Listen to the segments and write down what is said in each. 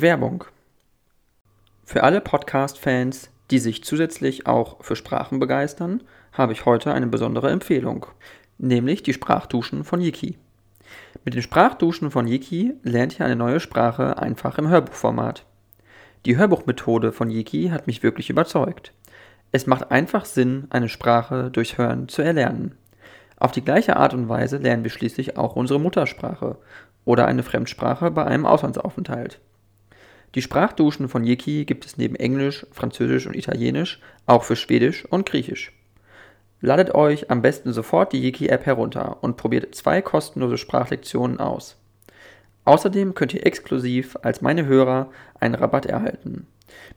Werbung. Für alle Podcast-Fans, die sich zusätzlich auch für Sprachen begeistern, habe ich heute eine besondere Empfehlung, nämlich die Sprachduschen von Yiki. Mit den Sprachduschen von Yiki lernt ihr eine neue Sprache einfach im Hörbuchformat. Die Hörbuchmethode von Yiki hat mich wirklich überzeugt. Es macht einfach Sinn, eine Sprache durch Hören zu erlernen. Auf die gleiche Art und Weise lernen wir schließlich auch unsere Muttersprache oder eine Fremdsprache bei einem Auslandsaufenthalt. Die Sprachduschen von Yiki gibt es neben Englisch, Französisch und Italienisch auch für Schwedisch und Griechisch. Ladet euch am besten sofort die Yiki-App herunter und probiert zwei kostenlose Sprachlektionen aus. Außerdem könnt ihr exklusiv als meine Hörer einen Rabatt erhalten.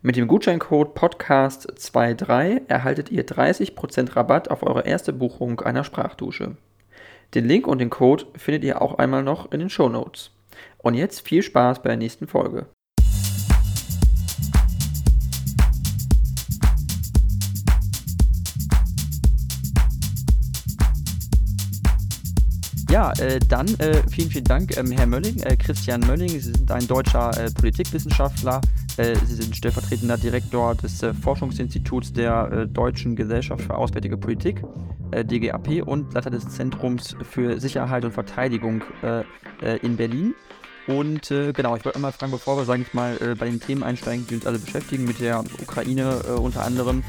Mit dem Gutscheincode Podcast23 erhaltet ihr 30% Rabatt auf eure erste Buchung einer Sprachdusche. Den Link und den Code findet ihr auch einmal noch in den Show Notes. Und jetzt viel Spaß bei der nächsten Folge. Ja, äh, dann äh, vielen, vielen Dank, ähm, Herr Mölling, äh, Christian Mölling. Sie sind ein deutscher äh, Politikwissenschaftler. Äh, Sie sind stellvertretender Direktor des äh, Forschungsinstituts der Deutschen Gesellschaft für Auswärtige Politik, DGAP, und Leiter des Zentrums für Sicherheit und Verteidigung in Berlin. Und äh, genau, ich wollte einmal fragen, bevor wir, sage ich mal, äh, bei den Themen einsteigen, die uns alle beschäftigen, mit der Ukraine äh, unter anderem,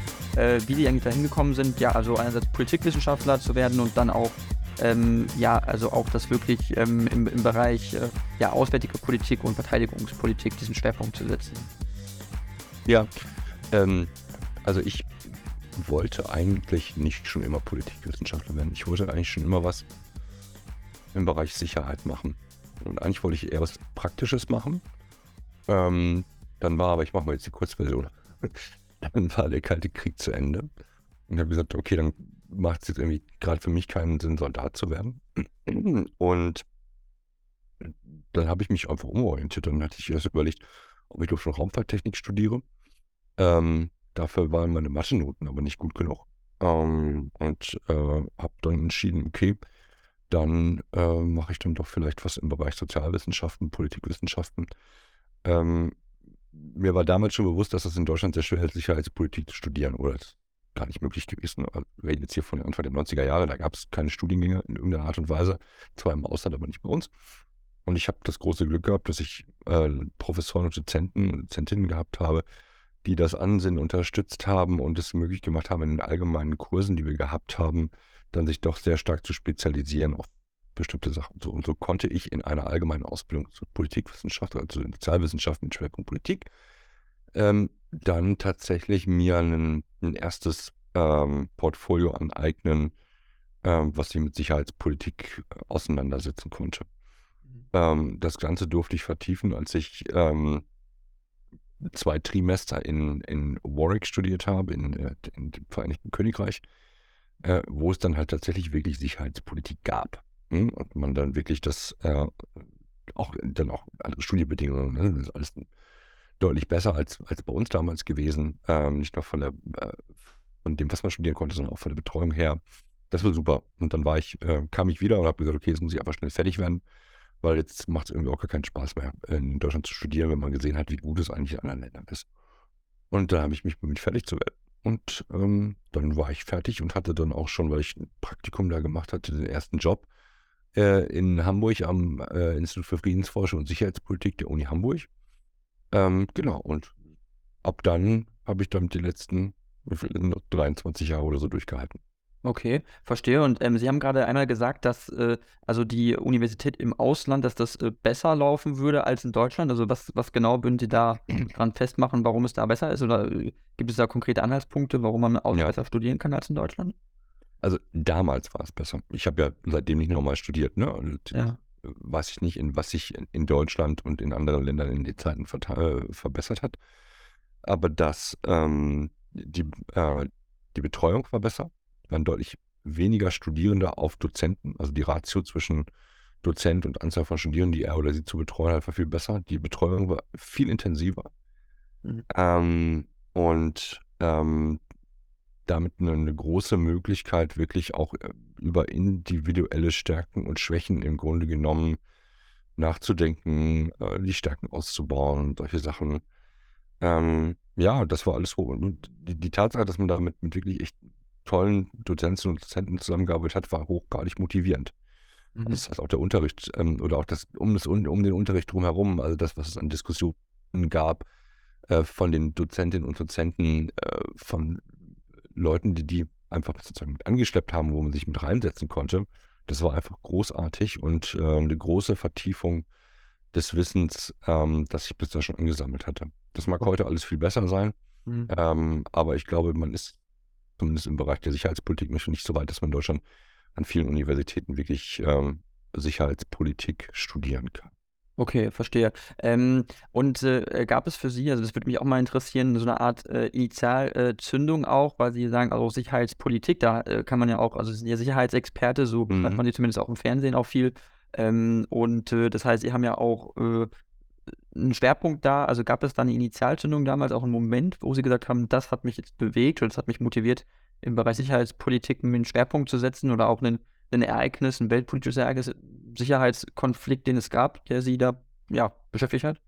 wie Sie eigentlich dahin gekommen sind, ja, also einerseits Politikwissenschaftler zu werden und dann auch ähm, ja, also auch das wirklich ähm, im, im, Bereich äh, ja, auswärtige Politik und Verteidigungspolitik diesen Schwerpunkt zu setzen. Ja, ähm, also ich wollte eigentlich nicht schon immer Politikwissenschaftler werden. Ich wollte eigentlich schon immer was im Bereich Sicherheit machen. Und eigentlich wollte ich eher was Praktisches machen. Ähm, dann war aber, ich mache mal jetzt die Kurzversion, dann war der Kalte Krieg zu Ende. Und habe gesagt, okay, dann macht es jetzt irgendwie gerade für mich keinen Sinn, Soldat zu werden. Und dann habe ich mich einfach umorientiert. Dann hatte ich erst überlegt, ob ich doch schon Raumfahrttechnik studiere. Ähm, dafür waren meine Mathe-Noten aber nicht gut genug. Ähm, und äh, habe dann entschieden, okay, dann äh, mache ich dann doch vielleicht was im Bereich Sozialwissenschaften, Politikwissenschaften. Ähm, mir war damals schon bewusst, dass es in Deutschland sehr schwer ist, Sicherheitspolitik zu studieren oder gar nicht möglich gewesen. Wir reden jetzt hier von Anfang der 90er Jahre, da gab es keine Studiengänge in irgendeiner Art und Weise, zwar im Ausland, aber nicht bei uns. Und ich habe das große Glück gehabt, dass ich äh, Professoren und Dozenten und Dozentinnen gehabt habe, die das Ansinnen unterstützt haben und es möglich gemacht haben, in den allgemeinen Kursen, die wir gehabt haben, dann sich doch sehr stark zu spezialisieren auf bestimmte Sachen. So, und so konnte ich in einer allgemeinen Ausbildung zur Politikwissenschaft, also in Sozialwissenschaften mit Schwerpunkt Politik, ähm, dann tatsächlich mir ein, ein erstes ähm, Portfolio aneignen, ähm, was ich mit Sicherheitspolitik äh, auseinandersetzen konnte. Mhm. Ähm, das Ganze durfte ich vertiefen, als ich ähm, zwei Trimester in, in Warwick studiert habe, in, äh, in dem Vereinigten Königreich, äh, wo es dann halt tatsächlich wirklich Sicherheitspolitik gab. Hm? Und man dann wirklich das äh, auch dann auch andere Studiebedingungen, ne? das ist alles deutlich besser als, als bei uns damals gewesen. Ähm, nicht nur von, der, äh, von dem, was man studieren konnte, sondern auch von der Betreuung her. Das war super. Und dann war ich, äh, kam ich wieder und habe gesagt, okay, jetzt muss ich einfach schnell fertig werden, weil jetzt macht es irgendwie auch gar keinen Spaß mehr, in Deutschland zu studieren, wenn man gesehen hat, wie gut es eigentlich in anderen Ländern ist. Und da habe ich mich bemüht, fertig zu werden. Und ähm, dann war ich fertig und hatte dann auch schon, weil ich ein Praktikum da gemacht hatte, den ersten Job äh, in Hamburg am äh, Institut für Friedensforschung und Sicherheitspolitik der Uni Hamburg. Ähm, genau, und ab dann habe ich damit die letzten 23 Jahre oder so durchgehalten. Okay, verstehe. Und ähm, Sie haben gerade einmal gesagt, dass äh, also die Universität im Ausland, dass das äh, besser laufen würde als in Deutschland. Also was, was genau würden Sie da dran festmachen, warum es da besser ist? Oder äh, gibt es da konkrete Anhaltspunkte, warum man auch ja. besser studieren kann als in Deutschland? Also damals war es besser. Ich habe ja seitdem nicht nochmal studiert, ne? Und ja weiß ich nicht, in was sich in Deutschland und in anderen Ländern in den Zeiten äh, verbessert hat. Aber dass ähm, die, äh, die Betreuung war besser, waren deutlich weniger Studierende auf Dozenten, also die Ratio zwischen Dozent und Anzahl von Studierenden, die er oder sie zu betreuen hat, war viel besser. Die Betreuung war viel intensiver. Mhm. Ähm, und ähm, damit eine, eine, große Möglichkeit, wirklich auch äh, über individuelle Stärken und Schwächen im Grunde genommen nachzudenken, äh, die Stärken auszubauen, solche Sachen. Ähm, ja, das war alles so. Und die, die Tatsache, dass man da mit, mit wirklich echt tollen Dozentinnen und Dozenten zusammengearbeitet hat, war hochgradig motivierend. Mhm. Das heißt auch der Unterricht ähm, oder auch das um, das um den Unterricht drumherum, also das, was es an Diskussionen gab äh, von den Dozentinnen und Dozenten, äh, von Leuten, die die einfach sozusagen mit angeschleppt haben, wo man sich mit reinsetzen konnte. Das war einfach großartig und äh, eine große Vertiefung des Wissens, ähm, das ich bis da schon angesammelt hatte. Das mag heute alles viel besser sein, Mhm. ähm, aber ich glaube, man ist zumindest im Bereich der Sicherheitspolitik nicht so weit, dass man in Deutschland an vielen Universitäten wirklich ähm, Sicherheitspolitik studieren kann. Okay, verstehe. Ähm, und äh, gab es für Sie, also das würde mich auch mal interessieren, so eine Art äh, Initialzündung auch, weil Sie sagen, also Sicherheitspolitik, da äh, kann man ja auch, also Sie sind ja Sicherheitsexperte, so Mhm. man Sie zumindest auch im Fernsehen auch viel. Ähm, und äh, das heißt, Sie haben ja auch äh, einen Schwerpunkt da, also gab es da eine Initialzündung damals, auch einen Moment, wo Sie gesagt haben, das hat mich jetzt bewegt oder das hat mich motiviert, im Bereich Sicherheitspolitik einen Schwerpunkt zu setzen oder auch einen, ein Ereignis, ein weltpolitisches Ereignis, Sicherheitskonflikt, den es gab, der Sie da ja, beschäftigt hat?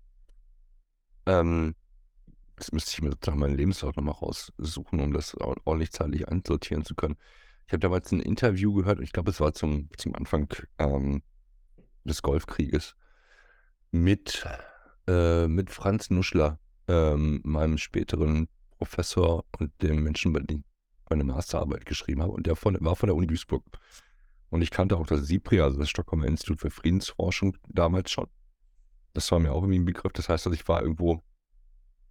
Ähm, das müsste ich mir sozusagen meinen Lebenslauf nochmal raussuchen, um das or- ordentlich zeitlich einsortieren zu können. Ich habe damals ein Interview gehört, ich glaube, es war zum, zum Anfang ähm, des Golfkrieges, mit, äh, mit Franz Nuschler, ähm, meinem späteren Professor und dem Menschen, bei dem ich meine Masterarbeit geschrieben habe. Und der von, war von der Uni Duisburg. Und ich kannte auch das SIPRI, also das Stockholmer Institut für Friedensforschung, damals schon. Das war mir auch irgendwie ein Begriff. Das heißt, dass ich war irgendwo,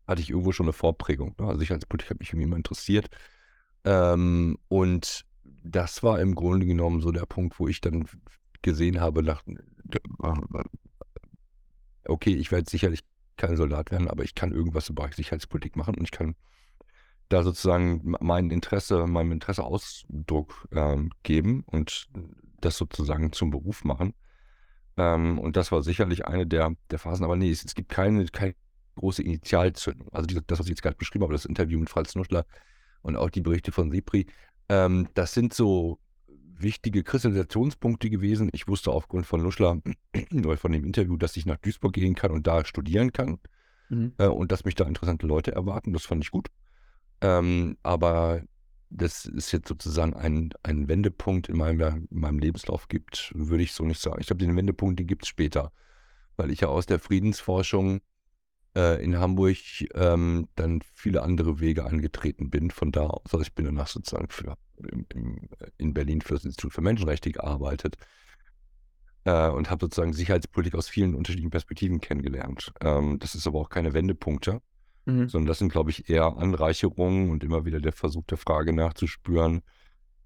hatte ich irgendwo schon eine Vorprägung. Ne? Also Sicherheitspolitik hat mich irgendwie immer interessiert. Ähm, und das war im Grunde genommen so der Punkt, wo ich dann gesehen habe, nach, okay, ich werde sicherlich kein Soldat werden, aber ich kann irgendwas im Bereich Sicherheitspolitik machen und ich kann da sozusagen mein Interesse, meinem Interesse Ausdruck ähm, geben und das sozusagen zum Beruf machen. Ähm, und das war sicherlich eine der, der Phasen, aber nee, es, es gibt keine, keine große Initialzündung. Also die, das, was ich jetzt gerade beschrieben habe, das Interview mit Franz Nuschler und auch die Berichte von Sipri, ähm, das sind so wichtige Kristallisationspunkte gewesen. Ich wusste aufgrund von Nuschler oder von dem Interview, dass ich nach Duisburg gehen kann und da studieren kann Mhm. äh, und dass mich da interessante Leute erwarten. Das fand ich gut. Ähm, aber das ist jetzt sozusagen ein, ein Wendepunkt in meinem, in meinem Lebenslauf gibt, würde ich so nicht sagen. Ich glaube, den Wendepunkt, den gibt es später, weil ich ja aus der Friedensforschung äh, in Hamburg ähm, dann viele andere Wege angetreten bin. Von da aus, also ich bin danach sozusagen für, im, im, in Berlin für das Institut für Menschenrechte gearbeitet äh, und habe sozusagen Sicherheitspolitik aus vielen unterschiedlichen Perspektiven kennengelernt. Ähm, das ist aber auch keine Wendepunkte, Mhm. sondern das sind, glaube ich, eher Anreicherungen und immer wieder der Versuch der Frage nachzuspüren,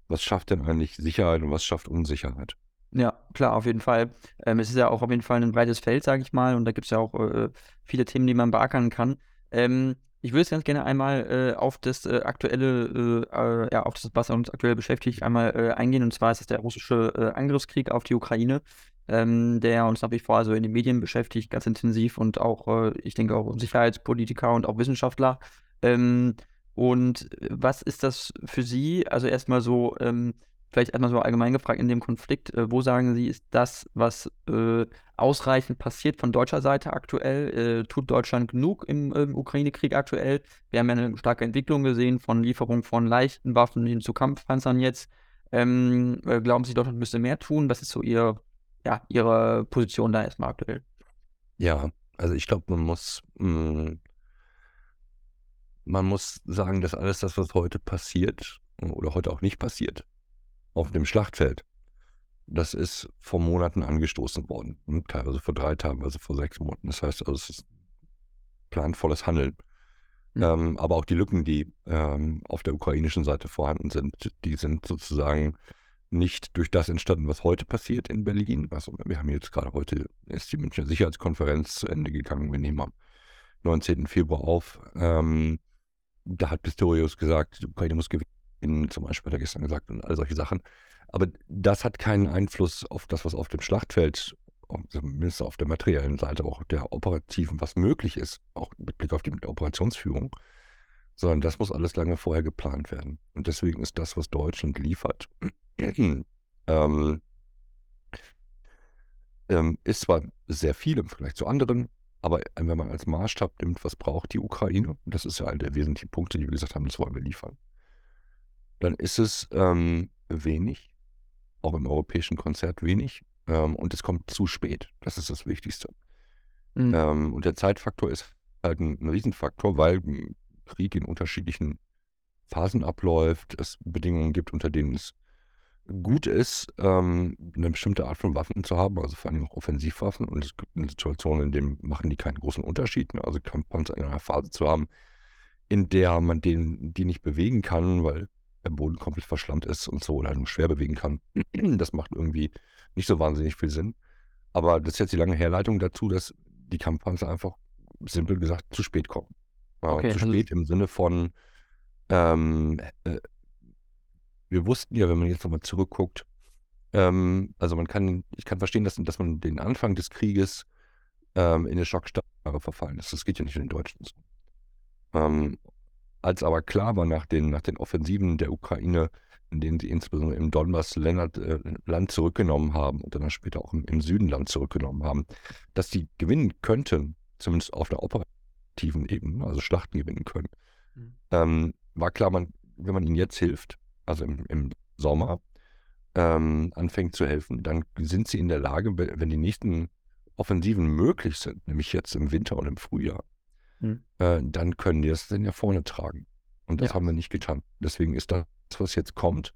was schafft denn eigentlich Sicherheit und was schafft Unsicherheit? Ja, klar, auf jeden Fall. Ähm, es ist ja auch auf jeden Fall ein breites Feld, sage ich mal, und da gibt es ja auch äh, viele Themen, die man beackern kann. Ähm, ich würde jetzt ganz gerne einmal äh, auf das äh, aktuelle, äh, äh, ja, auf das, was uns aktuell beschäftigt, einmal äh, eingehen. Und zwar ist es der russische äh, Angriffskrieg auf die Ukraine, ähm, der uns nach wie vor also in den Medien beschäftigt, ganz intensiv und auch, äh, ich denke, auch Sicherheitspolitiker und auch Wissenschaftler. Ähm, und was ist das für Sie? Also erstmal so, ähm, vielleicht erstmal so allgemein gefragt in dem Konflikt, äh, wo sagen Sie, ist das, was äh, ausreichend passiert von deutscher Seite aktuell? Äh, tut Deutschland genug im, im Ukraine-Krieg aktuell? Wir haben ja eine starke Entwicklung gesehen von Lieferung von leichten Waffen hin zu Kampfpanzern jetzt. Ähm, äh, glauben Sie, Deutschland müsste mehr tun? Was ist so Ihr, ja, Ihre Position da erstmal aktuell? Ja, also ich glaube, man muss, mh, man muss sagen, dass alles das, was heute passiert oder heute auch nicht passiert, auf dem Schlachtfeld, das ist vor Monaten angestoßen worden. Hm, Teilweise vor drei Tagen, also vor sechs Monaten. Das heißt also, es ist planvolles Handeln. Mhm. Ähm, aber auch die Lücken, die ähm, auf der ukrainischen Seite vorhanden sind, die sind sozusagen nicht durch das entstanden, was heute passiert in Berlin. Also wir haben jetzt gerade heute ist die Münchner Sicherheitskonferenz zu Ende gegangen. Wir nehmen am 19. Februar auf. Ähm, da hat Pistorius gesagt, die Ukraine muss gewinnen, zum Beispiel hat er gestern gesagt und all solche Sachen. Aber das hat keinen Einfluss auf das, was auf dem Schlachtfeld, zumindest auf der materiellen Seite, aber auch der operativen, was möglich ist, auch mit Blick auf die Operationsführung, sondern das muss alles lange vorher geplant werden. Und deswegen ist das, was Deutschland liefert, ähm, Ähm, ist zwar sehr viel im Vergleich zu anderen, aber wenn man als Maßstab nimmt, was braucht die Ukraine, das ist ja einer der wesentlichen Punkte, die wir gesagt haben, das wollen wir liefern, dann ist es ähm, wenig, auch im europäischen Konzert wenig, ähm, und es kommt zu spät. Das ist das Wichtigste. Mhm. Und der Zeitfaktor ist halt ein, ein Riesenfaktor, weil Krieg in unterschiedlichen Phasen abläuft, es Bedingungen gibt, unter denen es gut ist, ähm, eine bestimmte Art von Waffen zu haben, also vor allem auch Offensivwaffen. Und es gibt eine Situation, in der machen die keinen großen Unterschied. Ne? Also Kampfpanzer in einer Phase zu haben, in der man den, die nicht bewegen kann, weil der Boden komplett verschlammt ist und so oder nur schwer bewegen kann. Das macht irgendwie nicht so wahnsinnig viel Sinn. Aber das ist jetzt die lange Herleitung dazu, dass die Kampfpanzer einfach simpel gesagt zu spät kommen. Okay, zu spät im Sinne von, ähm, äh, wir wussten ja, wenn man jetzt nochmal zurückguckt, ähm, also man kann, ich kann verstehen, dass, dass man den Anfang des Krieges ähm, in eine Schockstarre verfallen ist. Das geht ja nicht in den Deutschen so. Ähm, als aber klar war nach den, nach den Offensiven der Ukraine, in denen sie insbesondere im Donbass Land, äh, Land zurückgenommen haben und dann später auch im, im, Süden Land zurückgenommen haben, dass sie gewinnen könnten, zumindest auf der operativen Ebene, also Schlachten gewinnen können, mhm. ähm, war klar, man, wenn man ihnen jetzt hilft, also im, im Sommer, ähm, anfängt zu helfen, dann sind sie in der Lage, wenn die nächsten Offensiven möglich sind, nämlich jetzt im Winter und im Frühjahr, hm. äh, dann können die das dann ja vorne tragen. Und das ja. haben wir nicht getan. Deswegen ist das, was jetzt kommt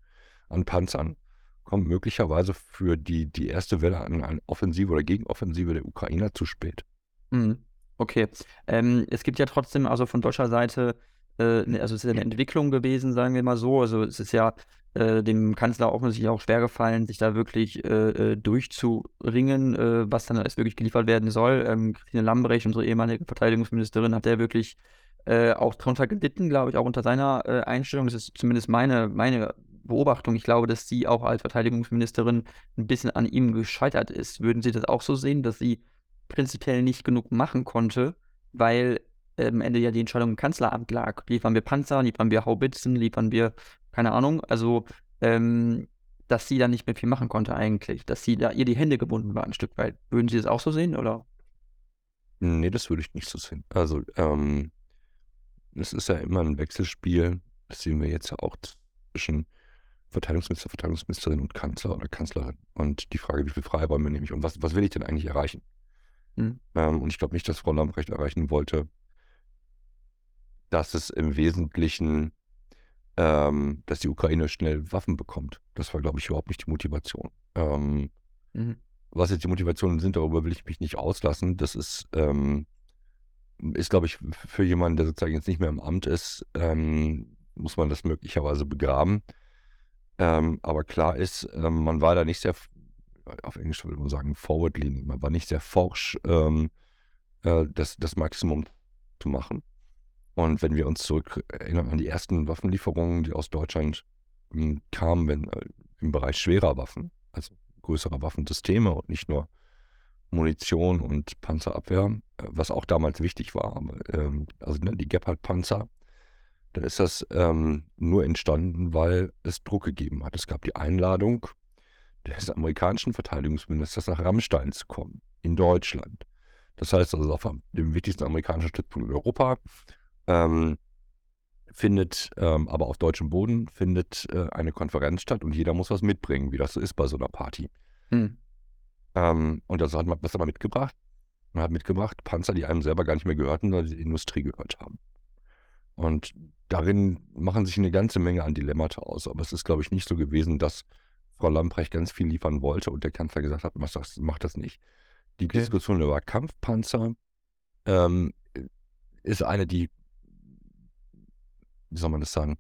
an Panzern, kommt möglicherweise für die, die erste Welle an, an Offensive oder Gegenoffensive der Ukrainer zu spät. Mhm. Okay. Ähm, es gibt ja trotzdem also von deutscher Seite äh, ne, also es ist ja eine Entwicklung gewesen, sagen wir mal so. Also es ist ja äh, dem Kanzler offensichtlich auch schwer gefallen, sich da wirklich äh, äh durchzuringen, äh, was dann alles wirklich geliefert werden soll. Ähm, Christine Lambrecht, unsere ehemalige Verteidigungsministerin, hat der wirklich äh, auch drunter gelitten, glaube ich, auch unter seiner Einstellung. Das ist zumindest meine, meine Beobachtung. Ich glaube, dass sie auch als Verteidigungsministerin ein bisschen an ihm gescheitert ist. Würden Sie das auch so sehen, dass sie prinzipiell nicht genug machen konnte, weil am Ende ja die Entscheidung im Kanzleramt lag. Liefern wir Panzer, liefern wir Haubitzen, liefern wir, keine Ahnung, also ähm, dass sie da nicht mehr viel machen konnte eigentlich, dass sie da ihr die Hände gebunden war ein Stück weit. Würden Sie das auch so sehen, oder? Nee, das würde ich nicht so sehen. Also, ähm, es ist ja immer ein Wechselspiel, das sehen wir jetzt ja auch zwischen Verteidigungsminister, Verteidigungsministerin und Kanzler oder Kanzlerin. Und die Frage, wie viel Freiräume nehme ich und was, was will ich denn eigentlich erreichen? Hm. Ähm, und ich glaube nicht, dass Frau Lambrecht erreichen wollte, dass es im Wesentlichen, ähm, dass die Ukraine schnell Waffen bekommt. Das war, glaube ich, überhaupt nicht die Motivation. Ähm, mhm. Was jetzt die Motivationen sind, darüber will ich mich nicht auslassen. Das ist, ähm, ist glaube ich, für jemanden, der sozusagen jetzt nicht mehr im Amt ist, ähm, muss man das möglicherweise begraben. Ähm, aber klar ist, man war da nicht sehr, auf Englisch würde man sagen, forward-leaning. Man war nicht sehr forsch, äh, das, das Maximum zu machen. Und wenn wir uns zurück erinnern an die ersten Waffenlieferungen, die aus Deutschland hm, kamen, wenn, äh, im Bereich schwerer Waffen, also größerer Waffensysteme und nicht nur Munition und Panzerabwehr, äh, was auch damals wichtig war, ähm, also ne, die Gepard-Panzer, dann ist das ähm, nur entstanden, weil es Druck gegeben hat. Es gab die Einladung des amerikanischen Verteidigungsministers nach Rammstein zu kommen, in Deutschland. Das heißt also auf dem wichtigsten amerikanischen Stützpunkt in Europa ähm, findet ähm, aber auf deutschem Boden findet äh, eine Konferenz statt und jeder muss was mitbringen, wie das so ist bei so einer Party. Hm. Ähm, und das hat man, was hat man mitgebracht? Man hat mitgebracht Panzer, die einem selber gar nicht mehr gehörten, sondern die, die Industrie gehört haben. Und darin machen sich eine ganze Menge an Dilemmata aus. Aber es ist, glaube ich, nicht so gewesen, dass Frau Lamprecht ganz viel liefern wollte und der Kanzler gesagt hat, mach das, mach das nicht. Die okay. Diskussion über Kampfpanzer ähm, ist eine, die wie soll man das sagen,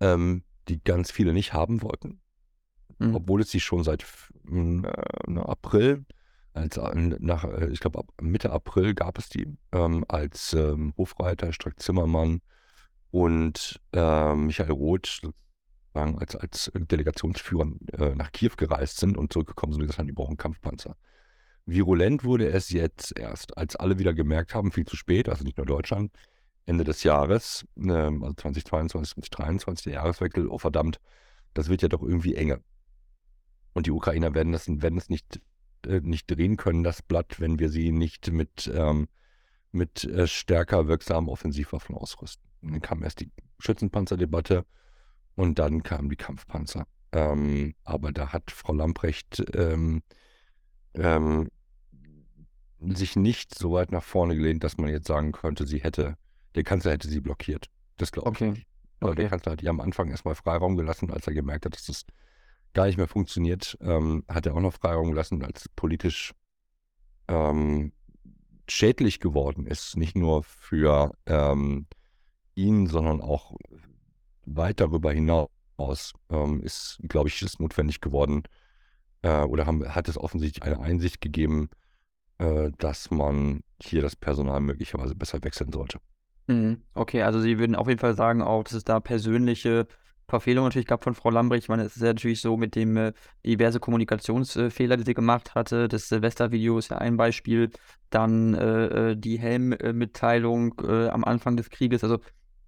ähm, die ganz viele nicht haben wollten. Mhm. Obwohl es sie schon seit äh, April, als, äh, nach, äh, ich glaube Mitte April gab es die, ähm, als ähm, Hofreiter Strack Zimmermann und äh, Michael Roth als, als Delegationsführer äh, nach Kiew gereist sind und zurückgekommen sind und gesagt haben, die brauchen Kampfpanzer. Virulent wurde es jetzt erst, als alle wieder gemerkt haben, viel zu spät, also nicht nur Deutschland, Ende des Jahres, ähm, also 2022, 2023, der Jahreswechsel, oh verdammt, das wird ja doch irgendwie enger. Und die Ukrainer werden das, werden das nicht äh, nicht drehen können, das Blatt, wenn wir sie nicht mit, ähm, mit äh, stärker wirksamen Offensivwaffen ausrüsten. Und dann kam erst die Schützenpanzerdebatte und dann kamen die Kampfpanzer. Ähm, aber da hat Frau Lamprecht ähm, ähm, sich nicht so weit nach vorne gelehnt, dass man jetzt sagen könnte, sie hätte, der Kanzler hätte sie blockiert. Das glaube ich Okay. nicht. Also der Okay. Kanzler hat ihr am Anfang erstmal Freiraum gelassen, als er gemerkt hat, dass das gar nicht mehr funktioniert, ähm, hat er auch noch Freiraum gelassen, als es politisch ähm, schädlich geworden ist, nicht nur für ähm, ihn, sondern auch weit darüber hinaus, ähm, ist, glaube ich, ist notwendig geworden äh, oder haben, hat es offensichtlich eine Einsicht gegeben, äh, dass man hier das Personal möglicherweise besser wechseln sollte. Mhm. Okay, also Sie würden auf jeden Fall sagen auch, dass es da persönliche Verfehlungen natürlich gab von Frau Lambrecht. Ich meine, es ist ja natürlich so mit dem äh, diverse Kommunikationsfehler, die sie gemacht hatte. Das Silvestervideo ist ja ein Beispiel. Dann äh, äh, die Helm-Mitteilung äh, am Anfang des Krieges. Also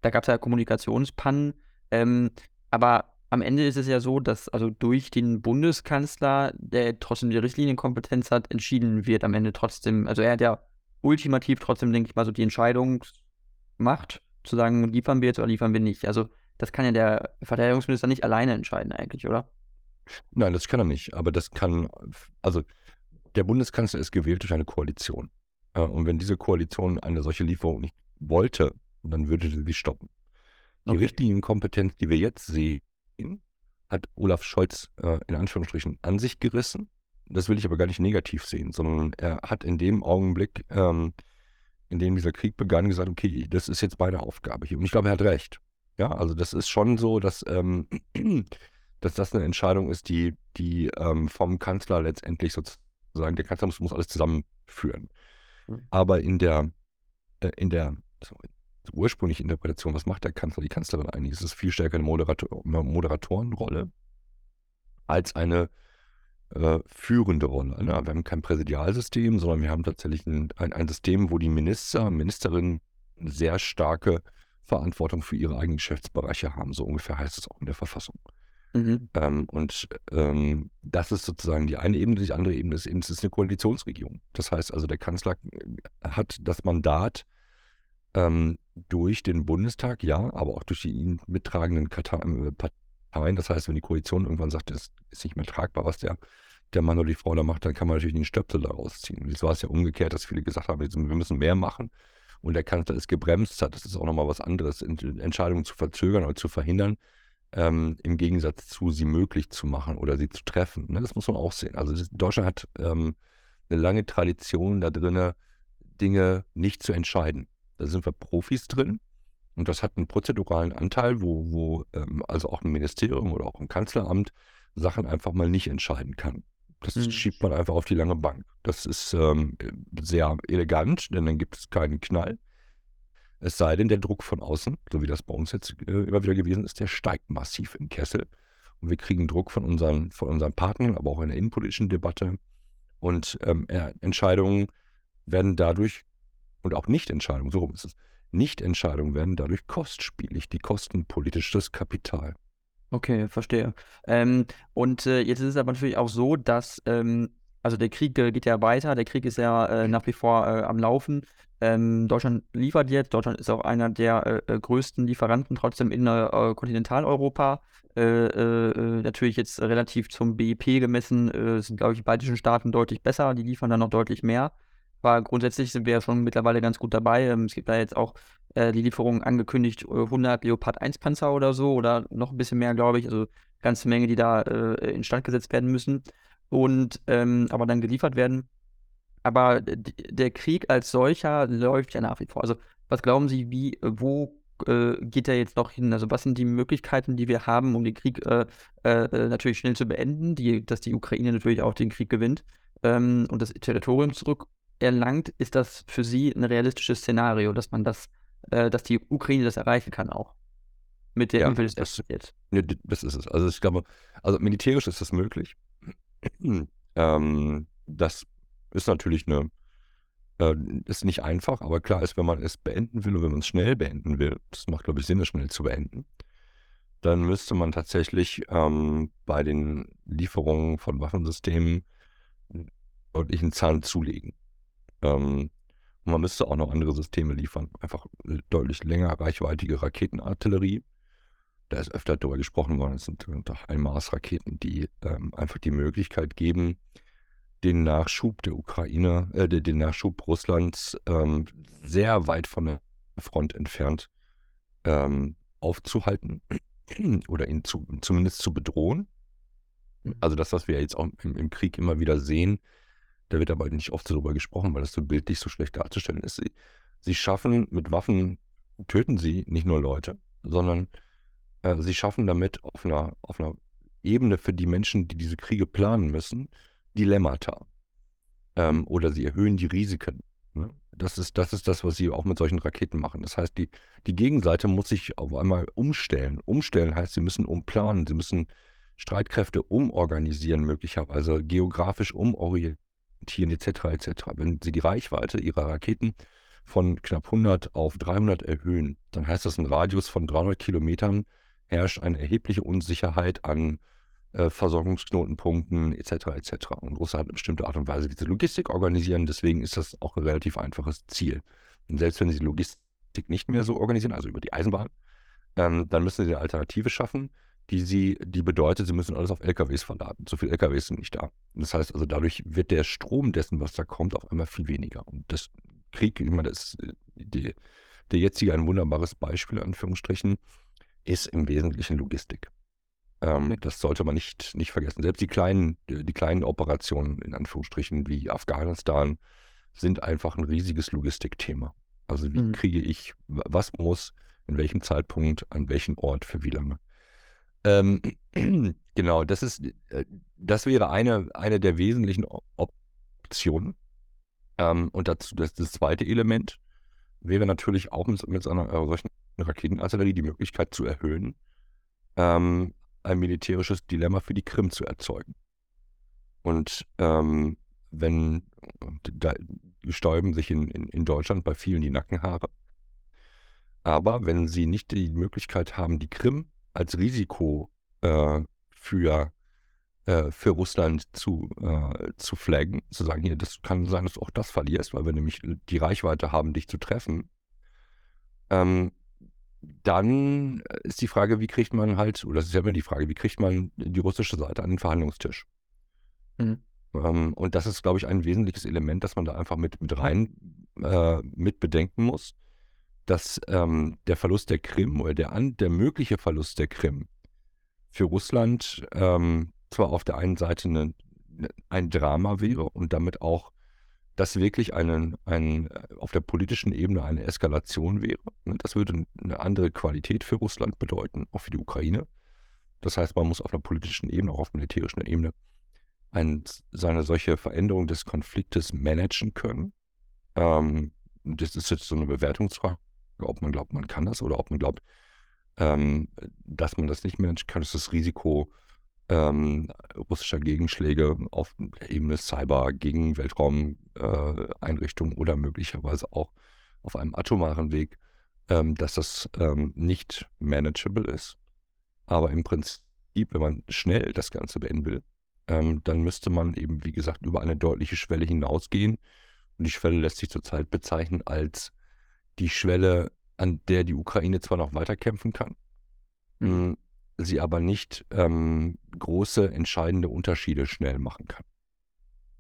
da gab es ja Kommunikationspannen. Ähm, aber am Ende ist es ja so, dass also durch den Bundeskanzler, der trotzdem die Richtlinienkompetenz hat, entschieden wird am Ende trotzdem. Also er hat ja ultimativ trotzdem, denke ich mal, so die Entscheidungsmacht, zu sagen, liefern wir jetzt oder liefern wir nicht. Also das kann ja der Verteidigungsminister nicht alleine entscheiden eigentlich, oder? Nein, das kann er nicht. Aber das kann, also der Bundeskanzler ist gewählt durch eine Koalition. Äh, Und wenn diese Koalition eine solche Lieferung nicht wollte, dann würde sie sie stoppen. Die Okay. Richtlinienkompetenz, die wir jetzt sehen, hat Olaf Scholz äh, in Anführungsstrichen an sich gerissen. Das will ich aber gar nicht negativ sehen, sondern er hat in dem Augenblick, ähm, in dem dieser Krieg begann, gesagt, okay, das ist jetzt meine Aufgabe hier. Und ich glaube, er hat recht. Ja, also das ist schon so, dass, ähm, dass das eine Entscheidung ist, die, die ähm, vom Kanzler letztendlich sozusagen, der Kanzler muss, muss alles zusammenführen. Mhm. Aber in der, äh, in der so, ursprünglichen Interpretation, was macht der Kanzler, die Kanzlerin eigentlich? Es ist viel stärker eine Moderator, Moderatorenrolle als eine äh, führende Rolle. Ne? Wir haben kein Präsidialsystem, sondern wir haben tatsächlich ein, ein, ein System, wo die Minister, Ministerinnen sehr starke Verantwortung für ihre eigenen Geschäftsbereiche haben. So ungefähr heißt es auch in der Verfassung. Mhm. Ähm, und ähm, das ist sozusagen die eine Ebene. Die andere Ebene ist eben, es ist eine Koalitionsregierung. Das heißt also, der Kanzler hat das Mandat, ähm, durch den Bundestag, ja, aber auch durch die ihn mittragenden äh, Parteien. Das heißt, wenn die Koalition irgendwann sagt, es ist nicht mehr tragbar, was der, der Mann oder die Frau da macht, dann kann man natürlich den Stöpsel da rausziehen. Jetzt war es ja umgekehrt, dass viele gesagt haben, wir müssen mehr machen und der Kanzler es gebremst hat. Das ist auch nochmal was anderes, Entscheidungen zu verzögern oder zu verhindern, ähm, im Gegensatz zu sie möglich zu machen oder sie zu treffen. Ne? Das muss man auch sehen. Also das, Deutschland hat ähm, eine lange Tradition da drin, Dinge nicht zu entscheiden. Da sind wir Profis drin. Und das hat einen prozeduralen Anteil, wo, wo ähm, also auch ein Ministerium oder auch ein Kanzleramt Sachen einfach mal nicht entscheiden kann. Das Mhm. schiebt man einfach auf die lange Bank. Das ist ähm, sehr elegant, denn dann gibt es keinen Knall. Es sei denn, der Druck von außen, so wie das bei uns jetzt äh, immer wieder gewesen ist, der steigt massiv im Kessel. Und wir kriegen Druck von unseren, von unseren Partnern, aber auch in der innenpolitischen Debatte. Und ähm, äh, Entscheidungen werden dadurch, und auch Nichtentscheidungen, so rum ist es, Nichtentscheidungen werden dadurch kostspielig. Die kosten politisches Kapital. Okay, verstehe. Ähm, und äh, jetzt ist es aber natürlich auch so, dass, ähm, also der Krieg äh, geht ja weiter, der Krieg ist ja äh, nach wie vor äh, am Laufen. Ähm, Deutschland liefert jetzt, Deutschland ist auch einer der äh, äh, größten Lieferanten trotzdem in Kontinentaleuropa. Natürlich jetzt relativ zum BIP gemessen sind, glaube ich, die baltischen Staaten deutlich besser, die liefern dann noch deutlich mehr. Aber grundsätzlich sind wir ja schon mittlerweile ganz gut dabei. Ähm, es gibt da jetzt auch äh, die Lieferung angekündigt, äh, 100 Leopard 1 Panzer oder so oder noch ein bisschen mehr, glaube ich. Also ganze Menge, die da äh, instand gesetzt werden müssen und ähm, aber dann geliefert werden. Aber der Krieg als solcher läuft ja nach wie vor. Also was glauben Sie, wie, äh, wo äh, geht er jetzt noch hin? Also was sind die Möglichkeiten, die wir haben, um den Krieg äh, äh, äh, natürlich schnell zu beenden, die, dass die Ukraine natürlich auch den Krieg gewinnt ähm, und das Territorium zurück erlangt, ist das für Sie ein realistisches Szenario, dass man das, äh, dass die Ukraine das erreichen kann auch? Mit der Ja, Hilfe des das- jetzt. Ne, das ist es. Also ich glaube, also militärisch ist das möglich. ähm, das ist natürlich eine, äh, ist nicht einfach, aber klar ist, wenn man es beenden will und wenn man es schnell beenden will, das macht, glaube ich, Sinn, es schnell zu beenden, dann müsste man tatsächlich ähm, bei den Lieferungen von Waffensystemen deutlichen Zahn zulegen. Ähm, man müsste auch noch andere Systeme liefern. Einfach deutlich länger reichweitige Raketenartillerie. Da ist öfter darüber gesprochen worden. Es sind Einmaßraketen, die ähm, einfach die Möglichkeit geben, den Nachschub der Ukraine, äh, den Nachschub Russlands ähm, sehr weit von der Front entfernt ähm, aufzuhalten oder ihn zu, zumindest zu bedrohen. Mhm. Also das, was wir jetzt auch im, im, Krieg immer wieder sehen, da wird aber nicht oft so drüber gesprochen, weil das so bildlich so schlecht darzustellen ist. Sie, sie schaffen mit Waffen, töten sie nicht nur Leute, sondern äh, sie schaffen damit auf einer, auf einer Ebene für die Menschen, die diese Kriege planen müssen, Dilemmata. Ähm, mhm. oder sie erhöhen die Risiken. Ne? Das, ist, das ist das, was sie auch mit solchen Raketen machen. Das heißt, die, die Gegenseite muss sich auf einmal umstellen. Umstellen heißt, sie müssen umplanen, sie müssen Streitkräfte umorganisieren, möglicherweise geografisch umorientieren, etc. etc. Wenn sie die Reichweite ihrer Raketen von knapp 100 auf 300 erhöhen, dann heißt das, ein Radius von 300 Kilometern herrscht eine erhebliche Unsicherheit an äh, Versorgungsknotenpunkten etc. etc. Und Russland hat eine bestimmte Art und Weise, diese Logistik organisieren. Deswegen ist das auch ein relativ einfaches Ziel. Und selbst wenn sie die Logistik nicht mehr so organisieren, also über die Eisenbahn, ähm, dann müssen sie eine Alternative schaffen, die sie, die bedeutet, sie müssen alles auf LKWs verladen. So viele LKWs sind nicht da. Das heißt also, dadurch wird der Strom dessen, was da kommt, auf einmal viel weniger. Und das Krieg, ich meine, das, die, der jetzige ein wunderbares Beispiel, in Anführungsstrichen, ist im Wesentlichen Logistik. Ähm, das sollte man nicht, nicht vergessen. Selbst die kleinen, die kleinen Operationen, in Anführungsstrichen, wie Afghanistan, sind einfach ein riesiges Logistikthema. Also wie mhm. kriege ich, was muss, in welchem Zeitpunkt, an welchem Ort, für wie lange. Ähm, genau, das ist, äh, das wäre eine, eine der wesentlichen Optionen. Ähm, und dazu, das, das zweite Element wäre natürlich auch mit, mit einer äh, solchen Raketenartillerie die Möglichkeit zu erhöhen, ähm, ein militärisches Dilemma für die Krim zu erzeugen. Und ähm, wenn, da stäuben sich in, in, in Deutschland bei vielen die Nackenhaare. Aber wenn sie nicht die Möglichkeit haben, die Krim als Risiko äh, für, äh, für Russland zu, äh, zu flaggen, zu sagen, hier, das kann sein, dass du auch das verlierst, weil wir nämlich die Reichweite haben, dich zu treffen, ähm, dann ist die Frage, wie kriegt man halt, oder das ist ja immer die Frage, wie kriegt man die russische Seite an den Verhandlungstisch? Mhm. Ähm, und das ist, glaube ich, ein wesentliches Element, das man da einfach mit, mit rein äh, mit bedenken muss, dass ähm, der Verlust der Krim oder der, der mögliche Verlust der Krim für Russland ähm, zwar auf der einen Seite eine, ein Drama wäre und damit auch das wirklich einen, einen, äh, auf der politischen Ebene eine Eskalation wäre. Ne? Das würde eine andere Qualität für Russland bedeuten, auch für die Ukraine. Das heißt, man muss auf einer politischen Ebene, auch auf militärischen Ebene, ein, seine solche Veränderung des Konfliktes managen können. Ähm, das ist jetzt so eine Bewertungsfrage, ob man glaubt, man kann das oder ob man glaubt, ähm, dass man das nicht managen kann. Ist das Risiko ähm, russischer Gegenschläge auf der Ebene Cyber gegen Weltraumeinrichtungen äh, oder möglicherweise auch auf einem atomaren Weg, ähm, dass das ähm, nicht manageable ist. Aber im Prinzip, wenn man schnell das Ganze beenden will, ähm, dann müsste man eben, wie gesagt, über eine deutliche Schwelle hinausgehen. Und die Schwelle lässt sich zurzeit bezeichnen als die Schwelle, an der die Ukraine zwar noch weiterkämpfen kann, mhm sie aber nicht ähm, große, entscheidende Unterschiede schnell machen kann.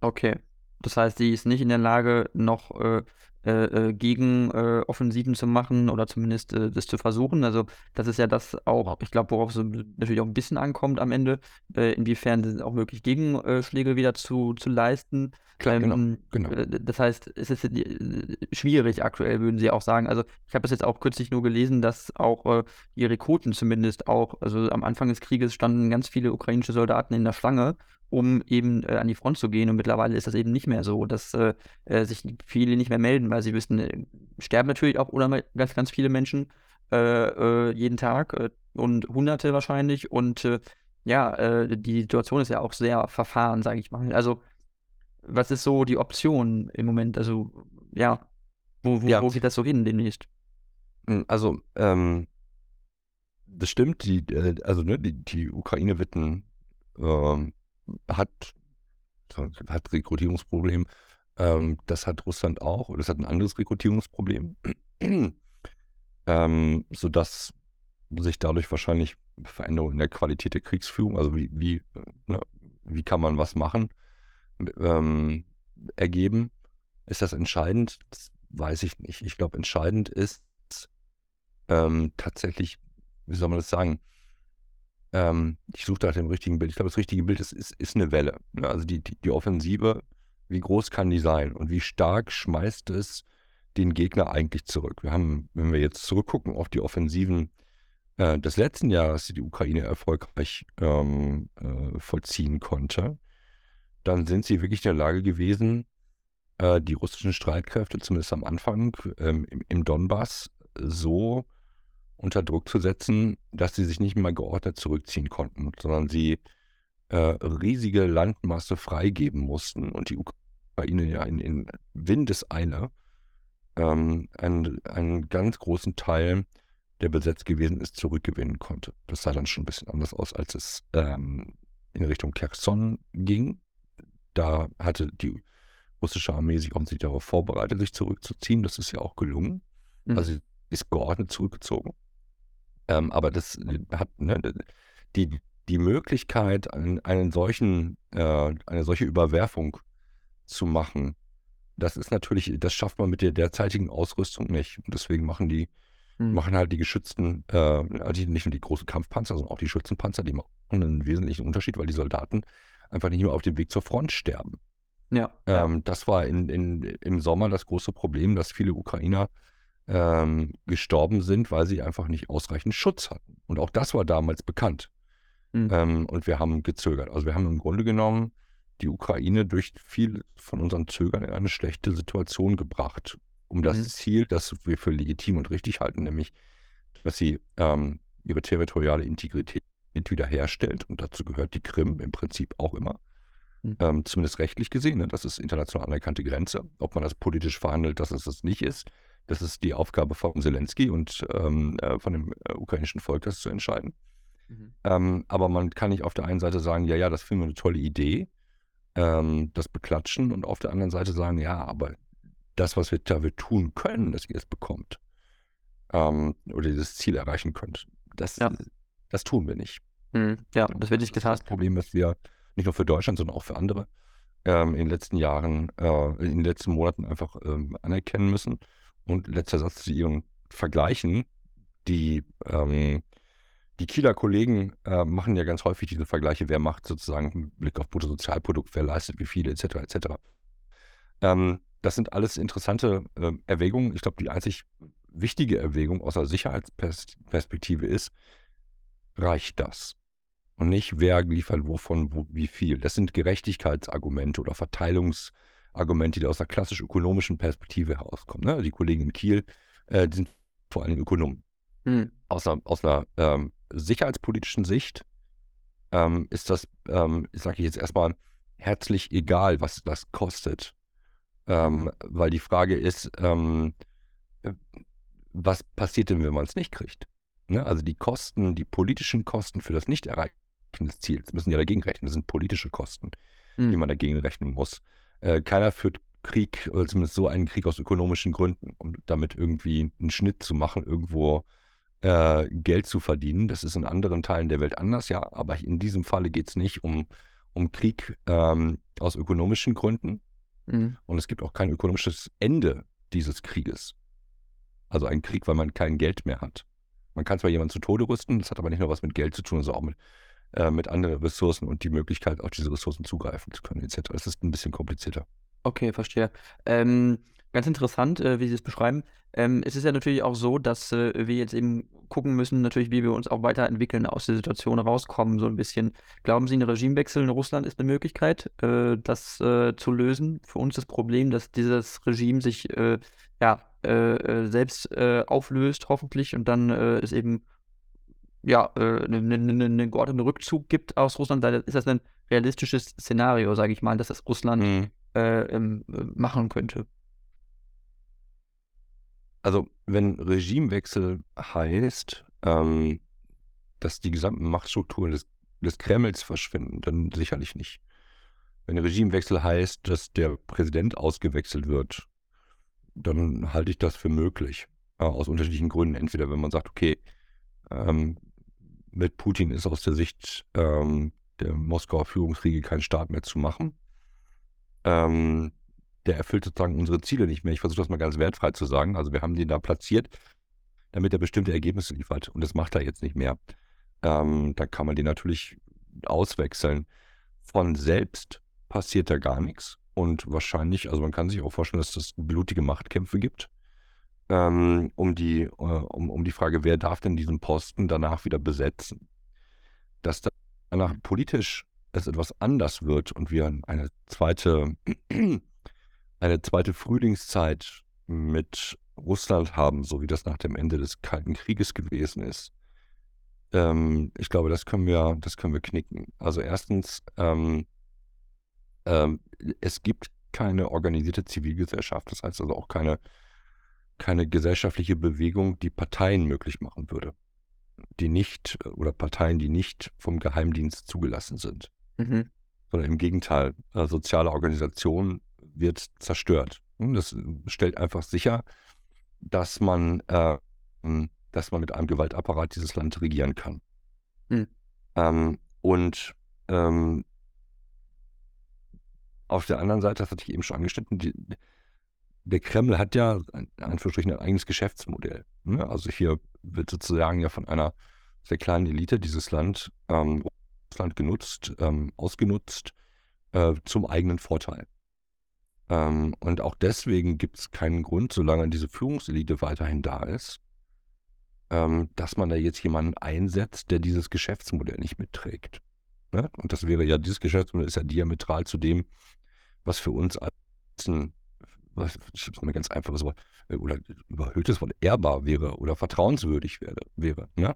Okay. Das heißt, sie ist nicht in der Lage, noch äh, äh, äh gegen äh, Offensiven zu machen oder zumindest äh, das zu versuchen. Also das ist ja das auch, ich glaube, worauf es natürlich auch ein bisschen ankommt am Ende, äh, inwiefern auch wirklich Gegenschläge wieder zu, zu leisten. Klar, genau, ähm, genau. Das heißt, es ist schwierig aktuell, würden Sie auch sagen. Also ich habe es jetzt auch kürzlich nur gelesen, dass auch äh, die Rekruten zumindest auch, also am Anfang des Krieges standen ganz viele ukrainische Soldaten in der Schlange um eben äh, an die Front zu gehen. Und mittlerweile ist das eben nicht mehr so, dass äh, äh sich viele nicht mehr melden, weil sie wissen, äh, sterben natürlich auch oder ganz, ganz viele Menschen äh, jeden Tag und Hunderte wahrscheinlich. Und ja, die Situation ist ja auch sehr verfahren, sage ich mal. Also, was ist so die Option im Moment? Also, ja, wo, wo, ja. wo geht das so hin demnächst? Hm, also, ähm, das stimmt, die, also ne, die, die Ukraine wird ein ähm, hat hat Rekrutierungsproblem. Ähm, das hat Russland auch und es hat ein anderes Rekrutierungsproblem, ähm, sodass sich dadurch wahrscheinlich Veränderungen in der Qualität der Kriegsführung, also wie, wie, ne, wie kann man was machen, ähm, ergeben. Ist das entscheidend? Das weiß ich nicht. Ich glaube, entscheidend ist ähm, tatsächlich, wie soll man das sagen? Ähm, ich suche nach dem richtigen Bild. Ich glaube, das richtige Bild ist, ist, ist eine Welle. Ne? Also die, die, die Offensive wie groß kann die sein und wie stark schmeißt es den Gegner eigentlich zurück? Wir haben, wenn wir jetzt zurückgucken auf die Offensiven äh, des letzten Jahres, die die Ukraine erfolgreich ähm, äh, vollziehen konnte, dann sind sie wirklich in der Lage gewesen, äh, die russischen Streitkräfte, zumindest am Anfang ähm, im, im Donbass, so unter Druck zu setzen, dass sie sich nicht mehr geordnet zurückziehen konnten, sondern sie äh, riesige Landmasse freigeben mussten und die Ukraine ja in, in Windeseile ähm, einen, einen ganz großen Teil, der besetzt gewesen ist, zurückgewinnen konnte. Das sah dann schon ein bisschen anders aus, als es ähm, in Richtung Kherson ging. Da hatte die russische Armee sich offensichtlich darauf vorbereitet, sich zurückzuziehen. Das ist ja auch gelungen. Mhm. Also sie ist geordnet zurückgezogen. Ähm, aber das hat ne, die, die Möglichkeit, einen, einen solchen, äh, eine solche Überwerfung zu machen, das ist natürlich, das schafft man mit der derzeitigen Ausrüstung nicht. Und deswegen machen die, hm. machen halt die geschützten, äh, also nicht nur die großen Kampfpanzer, sondern auch die Schützenpanzer, die machen einen wesentlichen Unterschied, weil die Soldaten einfach nicht mehr auf dem Weg zur Front sterben. Ja. Ähm. Das war in, in, im Sommer das große Problem, dass viele Ukrainer ähm, gestorben sind, weil sie einfach nicht ausreichend Schutz hatten. Und auch das war damals bekannt. Mhm. Ähm, und wir haben gezögert. Also wir haben im Grunde genommen die Ukraine durch viel von unseren Zögern in eine schlechte Situation gebracht, um das mhm. Ziel, das wir für legitim und richtig halten, nämlich, dass sie ähm, ihre territoriale Integrität wiederherstellt. Und dazu gehört die Krim im Prinzip auch immer. Mhm. Ähm, zumindest rechtlich gesehen. Ne? Das ist international anerkannte Grenze. Ob man das politisch verhandelt, dass es das nicht ist, das ist die Aufgabe von Zelensky und ähm, äh, von dem äh, ukrainischen Volk, das zu entscheiden. Mhm. Ähm, aber man kann nicht auf der einen Seite sagen, ja, ja, das finden wir eine tolle Idee, ähm, das beklatschen und auf der anderen Seite sagen, ja, aber das, was wir da wir tun können, dass ihr es bekommt ähm, oder dieses Ziel erreichen könnt, das, ja. das tun wir nicht. Mhm. Ja, das wird nicht getan. Das, das Problem, dass wir nicht nur für Deutschland, sondern auch für andere ähm, in den letzten Jahren, äh, in den letzten Monaten einfach ähm, anerkennen müssen. Und letzter Satz zu Ihren Vergleichen, die ähm, die Kieler Kollegen äh, machen ja ganz häufig diese Vergleiche, wer macht sozusagen mit Blick auf Bruttosozialprodukt, wer leistet wie viel, etc. etc. Ähm, das sind alles interessante äh, Erwägungen. Ich glaube, die einzig wichtige Erwägung aus der Sicherheitsperspektive ist, reicht das? Und nicht, wer liefert wovon wo, wie viel. Das sind Gerechtigkeitsargumente oder Verteilungsargumente, die aus der klassisch ökonomischen Perspektive herauskommen. Ne? Die Kollegen in Kiel äh, die sind vor allem Ökonomen. Hm. Aus einer, aus einer ähm, sicherheitspolitischen Sicht ähm, ist das, ähm, sage ich jetzt erstmal, herzlich egal, was das kostet. Ähm, weil die Frage ist, ähm, äh, was passiert denn, wenn man es nicht kriegt? Ne? Also die Kosten, die politischen Kosten für das Nicht-Erreichen des Ziels müssen ja dagegen rechnen. Das sind politische Kosten, mhm. die man dagegen rechnen muss. Äh, keiner führt Krieg, oder zumindest so einen Krieg aus ökonomischen Gründen, um damit irgendwie einen Schnitt zu machen, irgendwo äh, Geld zu verdienen. Das ist in anderen Teilen der Welt anders, ja, aber in diesem Falle geht es nicht um, um Krieg ähm, aus ökonomischen Gründen. Mhm. Und es gibt auch kein ökonomisches Ende dieses Krieges. Also ein Krieg, weil man kein Geld mehr hat. Man kann zwar jemanden zu Tode rüsten, das hat aber nicht nur was mit Geld zu tun, sondern auch mit, äh, mit anderen Ressourcen und die Möglichkeit, auf diese Ressourcen zugreifen zu können, etc. Das ist ein bisschen komplizierter. Okay, verstehe. Ähm, Ganz interessant, äh, wie Sie es beschreiben. Ähm, es ist ja natürlich auch so, dass äh, wir jetzt eben gucken müssen, natürlich, wie wir uns auch weiterentwickeln, aus der Situation rauskommen, so ein bisschen. Glauben Sie, ein Regimewechsel in Russland ist eine Möglichkeit, äh, das äh, zu lösen? Für uns das Problem, dass dieses Regime sich äh, ja, äh, selbst auflöst, hoffentlich, und dann es eben ja, einen ne, ne, ne geordneten Rückzug gibt aus Russland. Ist das ein realistisches Szenario, sage ich mal, dass das Russland mhm. ähm, machen könnte? Also, wenn Regimewechsel heißt, ähm, dass die gesamten Machtstrukturen des, des Kremls verschwinden, dann sicherlich nicht. Wenn Regimewechsel heißt, dass der Präsident ausgewechselt wird, dann halte ich das für möglich. Äh, aus unterschiedlichen Gründen. Entweder wenn man sagt, okay, ähm, mit Putin ist aus der Sicht ähm, der Moskauer Führungsriege kein Staat mehr zu machen. Ähm, der erfüllt sozusagen unsere Ziele nicht mehr. Ich versuche das mal ganz wertfrei zu sagen. Also wir haben den da platziert, damit er bestimmte Ergebnisse liefert. Und das macht er jetzt nicht mehr. Ähm, da kann man den natürlich auswechseln. Von selbst passiert da gar nichts. Und wahrscheinlich, also man kann sich auch vorstellen, dass es blutige Machtkämpfe gibt. Ähm, um, die, äh, um, um die Frage, wer darf denn diesen Posten danach wieder besetzen? Dass danach politisch es etwas anders wird und wir eine zweite, eine zweite Frühlingszeit mit Russland haben, so wie das nach dem Ende des Kalten Krieges gewesen ist. Ähm, ich glaube, das können wir, das können wir knicken. Also erstens, ähm, ähm, es gibt keine organisierte Zivilgesellschaft, das heißt also auch keine, keine gesellschaftliche Bewegung, die Parteien möglich machen würde. Die nicht, oder Parteien, die nicht vom Geheimdienst zugelassen sind. Mhm. Sondern im Gegenteil, äh, soziale Organisation wird zerstört. Hm, das stellt einfach sicher, dass man, äh, hm, dass man mit einem Gewaltapparat dieses Land regieren kann. Mhm. Ähm, und ähm, auf der anderen Seite, das hatte ich eben schon angeschnitten, die, der Kreml hat ja in ein eigenes Geschäftsmodell. Ne? Also hier wird sozusagen ja von einer sehr kleinen Elite dieses Land, ähm, Russland genutzt, ähm, ausgenutzt äh, zum eigenen Vorteil. Ähm, und auch deswegen gibt es keinen Grund, solange diese Führungselite weiterhin da ist, ähm, dass man da jetzt jemanden einsetzt, der dieses Geschäftsmodell nicht mitträgt. Ne? Und das wäre ja, dieses Geschäftsmodell ist ja diametral zu dem, was für uns als ein, was, ein ganz einfaches Wort, äh, oder überhöhtes Wort ehrbar wäre oder vertrauenswürdig wäre. wäre ne?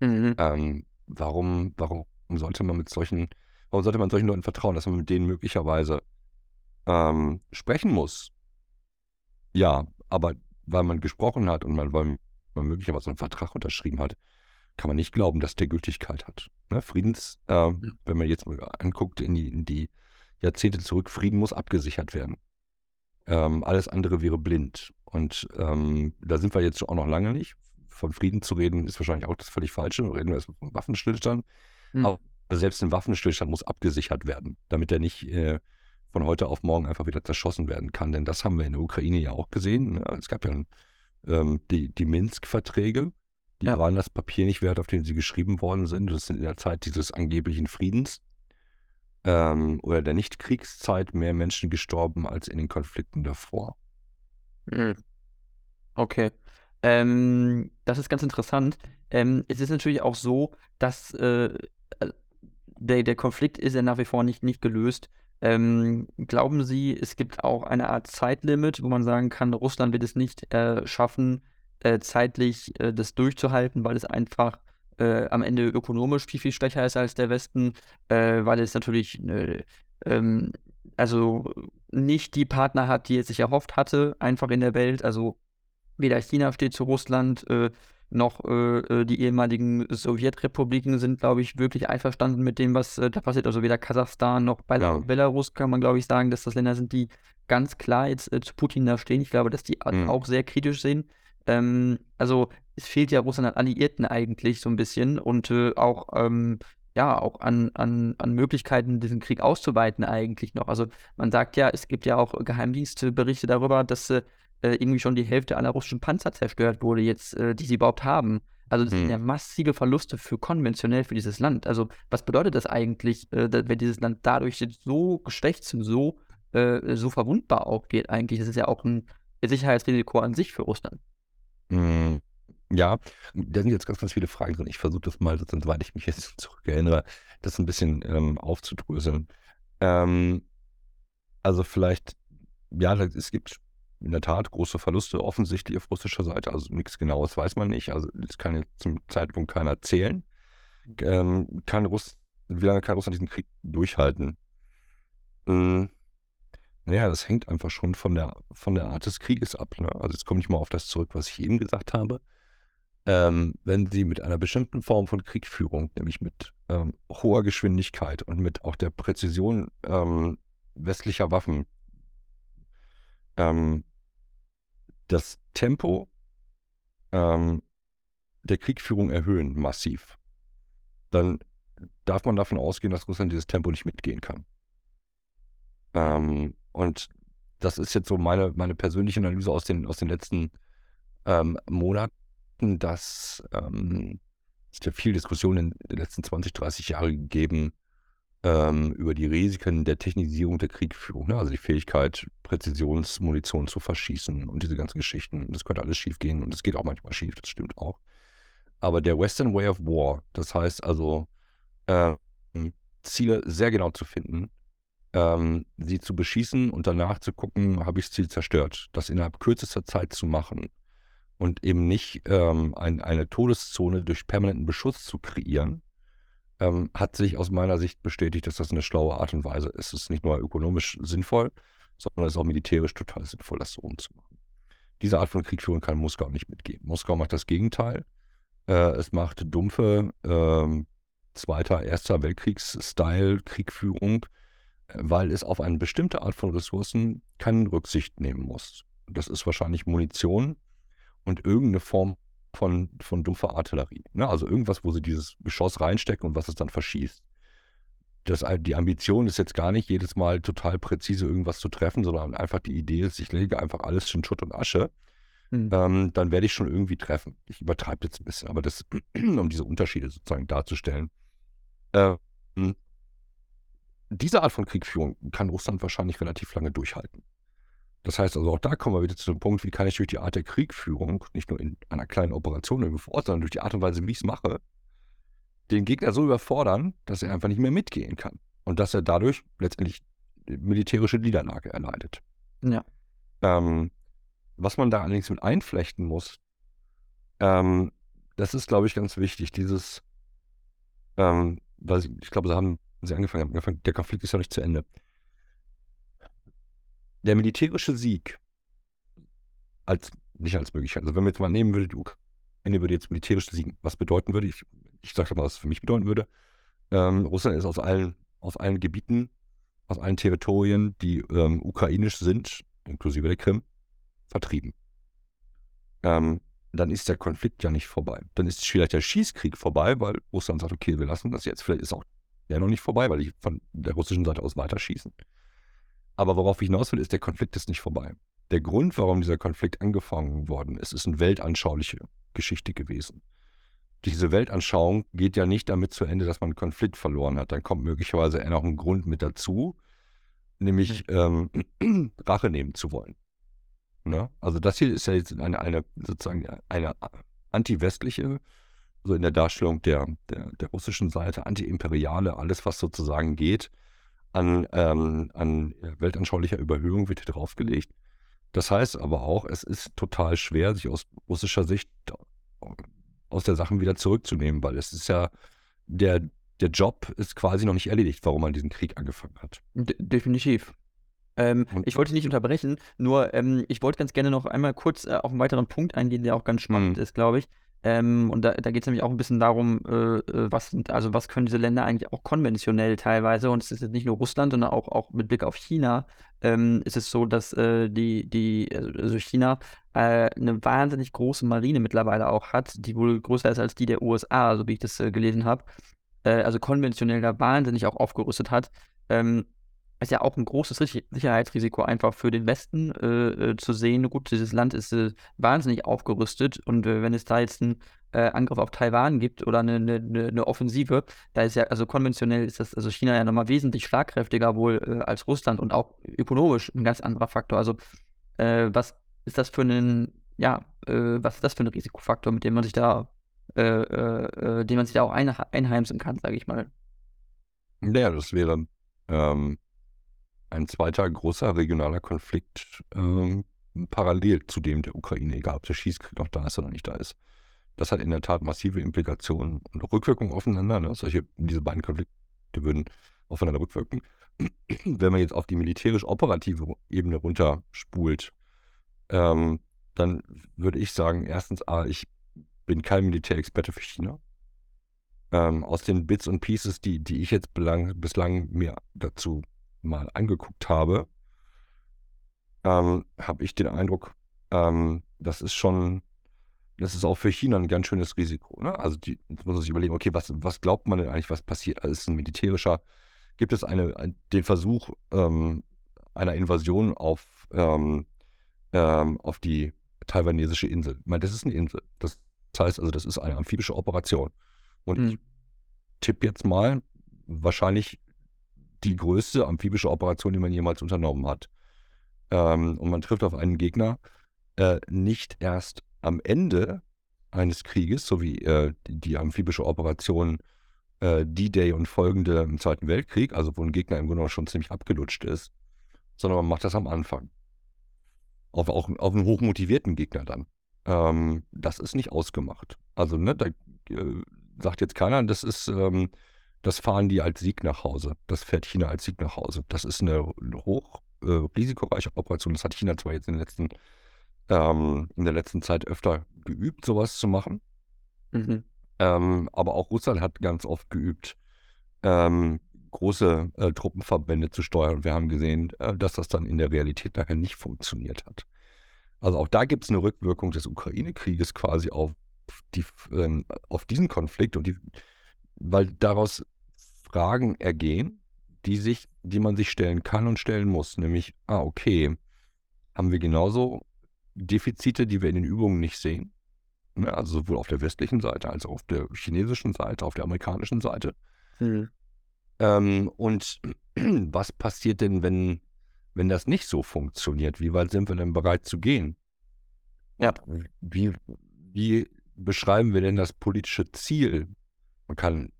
Mhm. Ähm, warum, warum sollte man mit solchen, warum sollte man solchen Leuten vertrauen, dass man mit denen möglicherweise ähm, sprechen muss? Ja, aber weil man gesprochen hat und man, weil man möglicherweise einen Vertrag unterschrieben hat, kann man nicht glauben, dass der Gültigkeit hat. Ne? Friedens, äh, ja. wenn man jetzt mal anguckt in die, in die Jahrzehnte zurück, Frieden muss abgesichert werden. Ähm, alles andere wäre blind. Und ähm, da sind wir jetzt auch noch lange nicht. Von Frieden zu reden, ist wahrscheinlich auch das völlig Falsche. Reden wir erstmal vom Waffenstillstand. Mhm. Aber selbst ein Waffenstillstand muss abgesichert werden, damit er nicht äh, von heute auf morgen einfach wieder zerschossen werden kann. Denn das haben wir in der Ukraine ja auch gesehen. Ne? Es gab ja ähm, die, die Minsk-Verträge, die ja. waren das Papier nicht wert, auf dem sie geschrieben worden sind. Das sind in der Zeit dieses angeblichen Friedens ähm, oder der Nichtkriegszeit mehr Menschen gestorben als in den Konflikten davor. Mhm. Okay. Ähm, das ist ganz interessant. Ähm, es ist natürlich auch so, dass äh, äh, der, der Konflikt ist ja nach wie vor nicht, nicht gelöst. Ähm, glauben Sie, es gibt auch eine Art Zeitlimit, wo man sagen kann, Russland wird es nicht äh, schaffen, äh, zeitlich äh, das durchzuhalten, weil es einfach äh, am Ende ökonomisch viel, viel schwächer ist als der Westen, äh, weil es natürlich äh, ähm, also nicht die Partner hat, die es sich erhofft hatte, einfach in der Welt. Also weder China steht zu Russland, äh, noch äh, äh, die ehemaligen Sowjetrepubliken sind, glaube ich, wirklich einverstanden mit dem, was da passiert. Also weder Kasachstan noch ja. Belarus kann man, glaube ich, sagen, dass das Länder sind, die ganz klar jetzt zu Putin da stehen. Ich glaube, dass die mhm. auch sehr kritisch sehen. Ähm, also es fehlt ja Russland an Alliierten eigentlich so ein bisschen und äh, auch, ähm, ja, auch an, an, an Möglichkeiten, diesen Krieg auszuweiten eigentlich noch. Also man sagt ja, es gibt ja auch Geheimdienstberichte darüber, dass äh, irgendwie schon die Hälfte aller russischen Panzer zerstört wurde, jetzt, äh, die sie überhaupt haben. Also das hm. sind ja massive Verluste für konventionell für dieses Land. Also was bedeutet das eigentlich, äh, wenn dieses Land dadurch so geschwächt und so, äh, so verwundbar aufgeht eigentlich? Das ist ja auch ein Sicherheitsrisiko an sich für Russland. Hm. Ja, da sind jetzt ganz, ganz viele Fragen drin. Ich versuche das mal, soweit ich mich jetzt zurückerinnere, das ein bisschen ähm, aufzudröseln. Ähm, also vielleicht, ja, es gibt in der Tat große Verluste offensichtlich auf russischer Seite. Also nichts Genaues weiß man nicht. Also das kann jetzt zum Zeitpunkt keiner erzählen. Ähm, kann Russ wie lange kann Russland diesen Krieg durchhalten? Ähm, naja, das hängt einfach schon von der, von der Art des Krieges ab. Ne? Also jetzt komme ich mal auf das zurück, was ich eben gesagt habe. ähm, wenn sie mit einer bestimmten Form von Kriegführung, nämlich mit ähm, hoher Geschwindigkeit und mit auch der Präzision ähm, westlicher Waffen, ähm, das Tempo ähm, der Kriegführung erhöhen, massiv, dann darf man davon ausgehen, dass Russland dieses Tempo nicht mitgehen kann. Ähm, und das ist jetzt so meine, meine persönliche Analyse aus den, aus den letzten ähm, Monaten, dass ähm, es ja viel Diskussion in den letzten 20, 30 Jahren gegeben ähm, über die Risiken der Technisierung der Kriegführung. Ne? Also die Fähigkeit, Präzisionsmunition zu verschießen und diese ganzen Geschichten. Das könnte alles schief gehen und es geht auch manchmal schief, das stimmt auch. Aber der Western Way of War, das heißt also, äh, Ziele sehr genau zu finden, ähm, sie zu beschießen und danach zu gucken, habe ich das Ziel zerstört. Das innerhalb kürzester Zeit zu machen und eben nicht ähm, ein, eine Todeszone durch permanenten Beschuss zu kreieren, ähm, hat sich aus meiner Sicht bestätigt, dass das eine schlaue Art und Weise ist. Es ist nicht nur ökonomisch sinnvoll, sondern es ist auch militärisch total sinnvoll, das so umzumachen. Diese Art von Kriegführung kann Moskau nicht mitgehen. Moskau macht das Gegenteil. Äh, es macht dumpfe äh, Zweiter, Erster Weltkriegs-Style-Kriegführung, weil es auf eine bestimmte Art von Ressourcen keine Rücksicht nehmen muss. Das ist wahrscheinlich Munition und irgendeine Form von, von dumpfer Artillerie. Ne? Also irgendwas, wo sie dieses Geschoss reinstecken und was es dann verschießt. Das, die Ambition ist jetzt gar nicht jedes Mal total präzise irgendwas zu treffen, sondern einfach die Idee ist, ich lege einfach alles in Schutt und Asche. Mhm. Ähm, dann werde ich schon irgendwie treffen. Ich übertreibe jetzt ein bisschen, aber das, um diese Unterschiede sozusagen darzustellen. Äh, diese Art von Kriegführung kann Russland wahrscheinlich relativ lange durchhalten. Das heißt also, auch da kommen wir wieder zu dem Punkt, wie kann ich durch die Art der Kriegführung, nicht nur in einer kleinen Operation irgendwo vor Ort, sondern durch die Art und Weise, wie ich es mache, den Gegner so überfordern, dass er einfach nicht mehr mitgehen kann. Und dass er dadurch letztendlich militärische Niederlage erleidet. Ja. Ähm, was man da allerdings mit einflechten muss, ähm, das ist, glaube ich, ganz wichtig. Dieses, ähm, weil ich, ich glaube, sie haben sie angefangen haben, der Konflikt ist ja nicht zu Ende der militärische Sieg als nicht als Möglichkeit. Also wenn wir jetzt mal nehmen würde, die Ukraine würde jetzt militärisch siegen, was bedeuten würde, ich, ich sage mal, was es für mich bedeuten würde. Ähm, Russland ist aus allen, aus allen Gebieten, aus allen Territorien, die ähm, ukrainisch sind, inklusive der Krim, vertrieben. Ähm, dann ist der Konflikt ja nicht vorbei. Dann ist vielleicht der Schießkrieg vorbei, weil Russland sagt, okay, wir lassen das jetzt. Vielleicht ist auch der noch nicht vorbei, weil die von der russischen Seite aus weiterschießen. Aber worauf ich hinaus will, ist, der Konflikt ist nicht vorbei. Der Grund, warum dieser Konflikt angefangen worden ist, ist eine weltanschauliche Geschichte gewesen. Diese Weltanschauung geht ja nicht damit zu Ende, dass man einen Konflikt verloren hat. Dann kommt möglicherweise eher noch ein Grund mit dazu, nämlich ähm, Rache nehmen zu wollen. Ne? Also das hier ist ja jetzt eine, eine sozusagen eine anti-westliche, so in der Darstellung der, der, der russischen Seite, anti-imperiale, alles was sozusagen geht, an, ähm, an weltanschaulicher Überhöhung wird hier draufgelegt. Das heißt aber auch, es ist total schwer, sich aus russischer Sicht aus der Sache wieder zurückzunehmen, weil es ist ja, der, der Job ist quasi noch nicht erledigt, warum man diesen Krieg angefangen hat. De definitiv. Ähm, ich wollte nicht unterbrechen, nur ähm, ich wollte ganz gerne noch einmal kurz äh, auf einen weiteren Punkt eingehen, der auch ganz spannend mhm. ist, glaube ich. Ähm, und da, da geht es nämlich auch ein bisschen darum, äh, äh, was also was können diese Länder eigentlich auch konventionell teilweise, und es ist jetzt nicht nur Russland, sondern auch, auch mit Blick auf China, ähm, ist es so, dass äh, die, die, also China äh, eine wahnsinnig große Marine mittlerweile auch hat, die wohl größer ist als die der USA, so wie ich das äh, gelesen habe. Äh, also konventionell da wahnsinnig auch aufgerüstet hat. Ähm, ist ja auch ein großes Sicherheitsrisiko einfach für den Westen äh, äh, zu sehen. Gut, dieses Land ist äh, wahnsinnig aufgerüstet und äh, wenn es da jetzt einen äh, Angriff auf Taiwan gibt oder eine, eine, eine, Offensive, da ist ja, also konventionell ist das, also China ja nochmal wesentlich schlagkräftiger wohl äh, als Russland und auch ökonomisch ein ganz anderer Faktor. Also was ist das für ein, ja, was ist das für ein Risikofaktor, mit dem man sich da, den man sich da auch ein, einheimsen kann, sage ich mal. Naja, das wäre ähm, ein zweiter großer regionaler Konflikt ähm, parallel zu dem der Ukraine, egal ob der Schießkrieg noch da ist oder nicht da ist. Das hat in der Tat massive Implikationen und Rückwirkungen aufeinander. Ne? Solche, diese beiden Konflikte würden aufeinander rückwirken. Wenn man jetzt auf die militärisch-operative Ebene runterspult, ähm, dann würde ich sagen, erstens, A, ich bin kein Militärexperte für China. Ähm, aus den Bits und Pieces, die, die ich jetzt belang, bislang mir dazu mal angeguckt habe, ähm, habe ich den Eindruck, ähm, das ist schon, das ist auch für China ein ganz schönes Risiko. Ne? Also die, jetzt muss man sich überlegen, okay, was, was glaubt man denn eigentlich, was passiert? Also ist es ein militärischer, gibt es eine, ein, den Versuch ähm, einer Invasion auf, ähm, ähm, auf die taiwanesische Insel? Ich meine, das ist eine Insel. Das heißt also, das ist eine amphibische Operation. Und mhm. ich tippe jetzt mal, wahrscheinlich die größte amphibische Operation, die man jemals unternommen hat. Ähm, und man trifft auf einen Gegner äh, nicht erst am Ende eines Krieges, so wie äh, die, amphibische Operation äh, D-Day und folgende im Zweiten Weltkrieg, also wo ein Gegner im Grunde schon ziemlich abgelutscht ist, sondern man macht das am Anfang. Auf, auch auf einen hochmotivierten Gegner dann. Ähm, das ist nicht ausgemacht. Also, ne, da äh, sagt jetzt keiner, das ist, ähm, das fahren die als Sieg nach Hause. Das fährt China als Sieg nach Hause. Das ist eine, hoch äh, risikoreiche Operation. Das hat China zwar jetzt in, letzten, ähm, in der letzten Zeit öfter geübt, sowas zu machen. Mhm. Ähm, aber auch Russland hat ganz oft geübt, ähm, große äh, Truppenverbände zu steuern. Und wir haben gesehen, äh, dass das dann in der Realität nachher nicht funktioniert hat. Also auch da gibt es eine Rückwirkung des Ukraine-Krieges quasi auf, die, ähm, auf diesen Konflikt und die, weil daraus Fragen ergehen, die sich, die man sich stellen kann und stellen muss. Nämlich, ah, okay, haben wir genauso Defizite, die wir in den Übungen nicht sehen? Ne, also sowohl auf der westlichen Seite als auch auf der chinesischen Seite, auf der amerikanischen Seite. Mhm. Ähm, und was passiert denn, wenn, wenn das nicht so funktioniert? Wie weit sind wir denn bereit zu gehen? Ja. Wie, wie beschreiben wir denn das politische Ziel? Man kann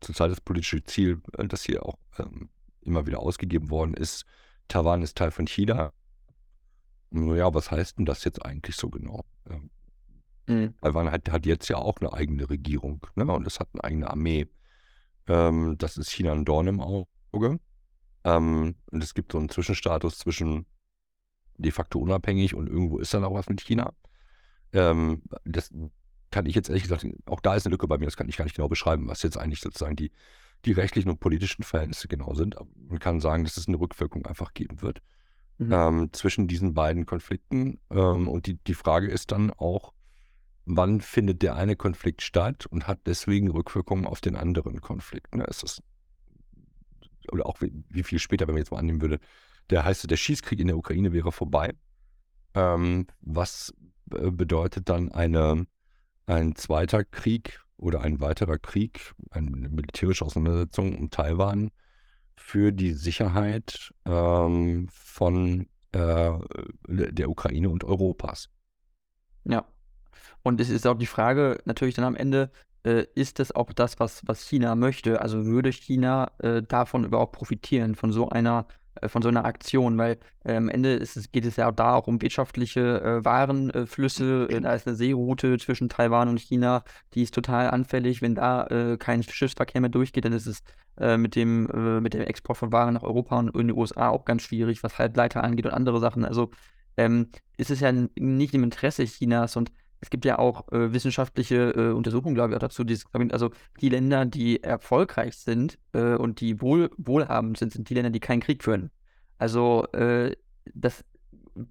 zurzeit das politische Ziel, äh, das hier auch ähm, immer wieder ausgegeben worden ist, Taiwan ist Teil von China. Ja, was heißt denn das jetzt eigentlich so genau? Ähm, mhm. Taiwan hat, hat, jetzt ja auch eine eigene Regierung ne? und es hat eine eigene Armee. Ähm, das ist China ein Dorn im Auge. Ähm, und es gibt so einen Zwischenstatus zwischen de facto unabhängig und irgendwo ist dann auch was mit China. Ähm, das kann ich jetzt ehrlich gesagt, auch da ist eine Lücke bei mir, das kann ich gar nicht genau beschreiben, was jetzt eigentlich sozusagen die, die rechtlichen und politischen Verhältnisse genau sind. Aber man kann sagen, dass es eine Rückwirkung einfach geben wird mhm. ähm, zwischen diesen beiden Konflikten. Ähm, und die, die Frage ist dann auch, wann findet der eine Konflikt statt und hat deswegen Rückwirkungen auf den anderen Konflikt. Ne? Ist das, oder auch wie, wie, viel später, wenn man jetzt mal annehmen würde, der heißt, der Schießkrieg in der Ukraine wäre vorbei. Ähm, was äh, bedeutet dann eine ein zweiter Krieg oder ein weiterer Krieg, eine militärische Auseinandersetzung um Taiwan für die Sicherheit ähm, von äh, der Ukraine und Europas. Ja. Und es ist auch die Frage natürlich dann am Ende, äh, ist das auch das, was, was China möchte? Also würde China äh, davon überhaupt profitieren, von so einer von so einer Aktion, weil äh, am Ende es, geht es ja auch da auch um wirtschaftliche äh, Warenflüsse. Äh, da ist eine Seeroute zwischen Taiwan und China, die ist total anfällig. Wenn da äh, kein Schiffsverkehr mehr durchgeht, dann ist es äh, mit, dem, mit dem Export von Waren nach Europa und in die USA auch ganz schwierig, was Halbleiter angeht und andere Sachen. Also ähm, ist es ja nicht im Interesse Chinas und es gibt ja auch äh, wissenschaftliche äh, Untersuchungen, glaube ich, dazu. Dieses, also die Länder, die erfolgreich sind äh, und die wohl, wohlhabend sind, sind die Länder, die keinen Krieg führen. Also äh, das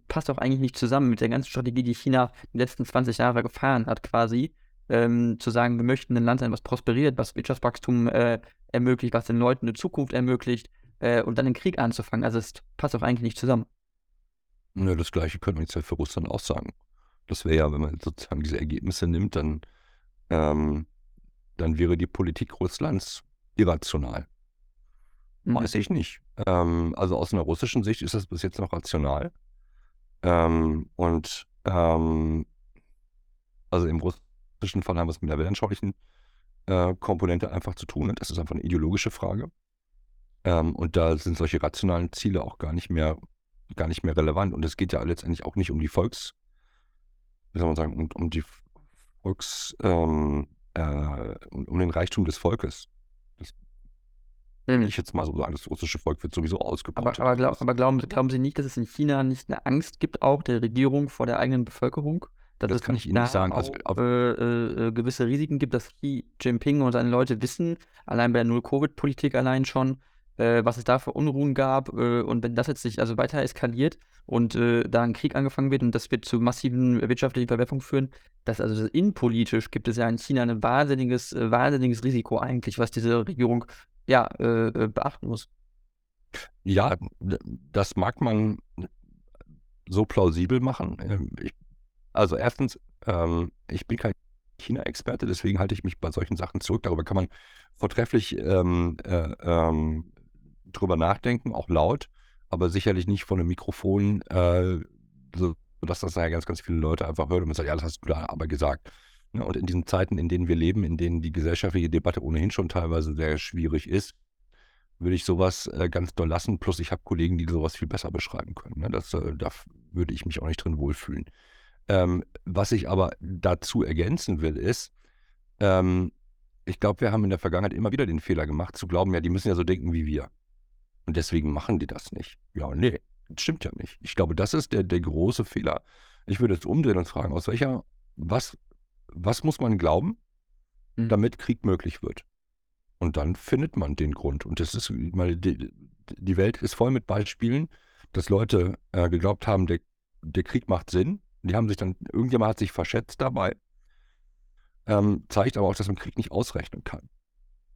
passt auch eigentlich nicht zusammen mit der ganzen Strategie, die China die letzten 20 Jahre gefahren hat, quasi. Ähm, zu sagen, wir möchten ein Land sein, was prosperiert, was Wirtschaftswachstum äh, ermöglicht, was den Leuten eine Zukunft ermöglicht äh, und dann den Krieg anzufangen. Also es passt auch eigentlich nicht zusammen. Ja, das gleiche könnte man jetzt ja für Russland auch sagen. Das wäre ja, wenn man sozusagen diese Ergebnisse nimmt, dann, ähm, dann wäre die Politik Russlands irrational. Mhm. Weiß ich nicht. Ähm, also aus einer russischen Sicht ist das bis jetzt noch rational. Ähm, und ähm, also im russischen Fall haben wir es mit einer weltanschaulichen äh, Komponente einfach zu tun. Das ist einfach eine ideologische Frage. Ähm, und da sind solche rationalen Ziele auch gar nicht mehr, gar nicht mehr relevant. Und es geht ja letztendlich auch nicht um die Volks- wie soll man sagen, um, um die Volks, ähm, äh, um, den Reichtum des Volkes. Das will ich jetzt mal so sagen, das russische Volk wird sowieso ausgebeutet. Aber, aber, glaub, aber glauben, glauben Sie nicht, dass es in China nicht eine Angst gibt, auch der Regierung vor der eigenen Bevölkerung? dass Das es kann ich Ihnen nicht sagen. Also, auch äh, äh, äh, gewisse Risiken gibt, dass Xi Jinping und seine Leute wissen, allein bei der Null-Covid-Politik allein schon, äh, was es da für Unruhen gab. Äh, und wenn das jetzt sich also weiter eskaliert und äh, da ein Krieg angefangen wird und das wird zu massiven wirtschaftlichen Verwerfungen führen, dass also das innenpolitisch gibt es ja in China ein wahnsinniges, äh, wahnsinniges Risiko eigentlich, was diese Regierung ja äh, äh, beachten muss. Ja, das mag man so plausibel machen. Ähm, Ich, also erstens, ähm, ich bin kein China-Experte, deswegen halte ich mich bei solchen Sachen zurück. Darüber kann man vortrefflich ähm, äh, ähm, drüber nachdenken, auch laut, aber sicherlich nicht von einem Mikrofon, äh, so, das nachher ganz, ganz viele Leute einfach hören und man sagt, ja, das hast du da aber gesagt. Ne? Und in diesen Zeiten, in denen wir leben, in denen die gesellschaftliche Debatte ohnehin schon teilweise sehr schwierig ist, würde ich sowas äh, ganz doll lassen. Plus ich habe Kollegen, die sowas viel besser beschreiben können. Ne? Das, äh, da würde ich mich auch nicht drin wohlfühlen. Ähm, was ich aber dazu ergänzen will, ist, ähm, ich glaube, wir haben in der Vergangenheit immer wieder den Fehler gemacht, zu glauben, ja, die müssen ja so denken wie wir. Und deswegen machen die das nicht. Ja, nee, das stimmt ja nicht. Ich glaube, das ist der, der große Fehler. Ich würde jetzt umdrehen und fragen, aus welcher, was, was muss man glauben, Mhm. damit Krieg möglich wird? Und dann findet man den Grund. Und das ist, meine, die, die Welt ist voll mit Beispielen, dass Leute äh, geglaubt haben, der, der Krieg macht Sinn. Die haben sich dann, irgendjemand hat sich verschätzt dabei. Ähm, zeigt aber auch, dass man Krieg nicht ausrechnen kann.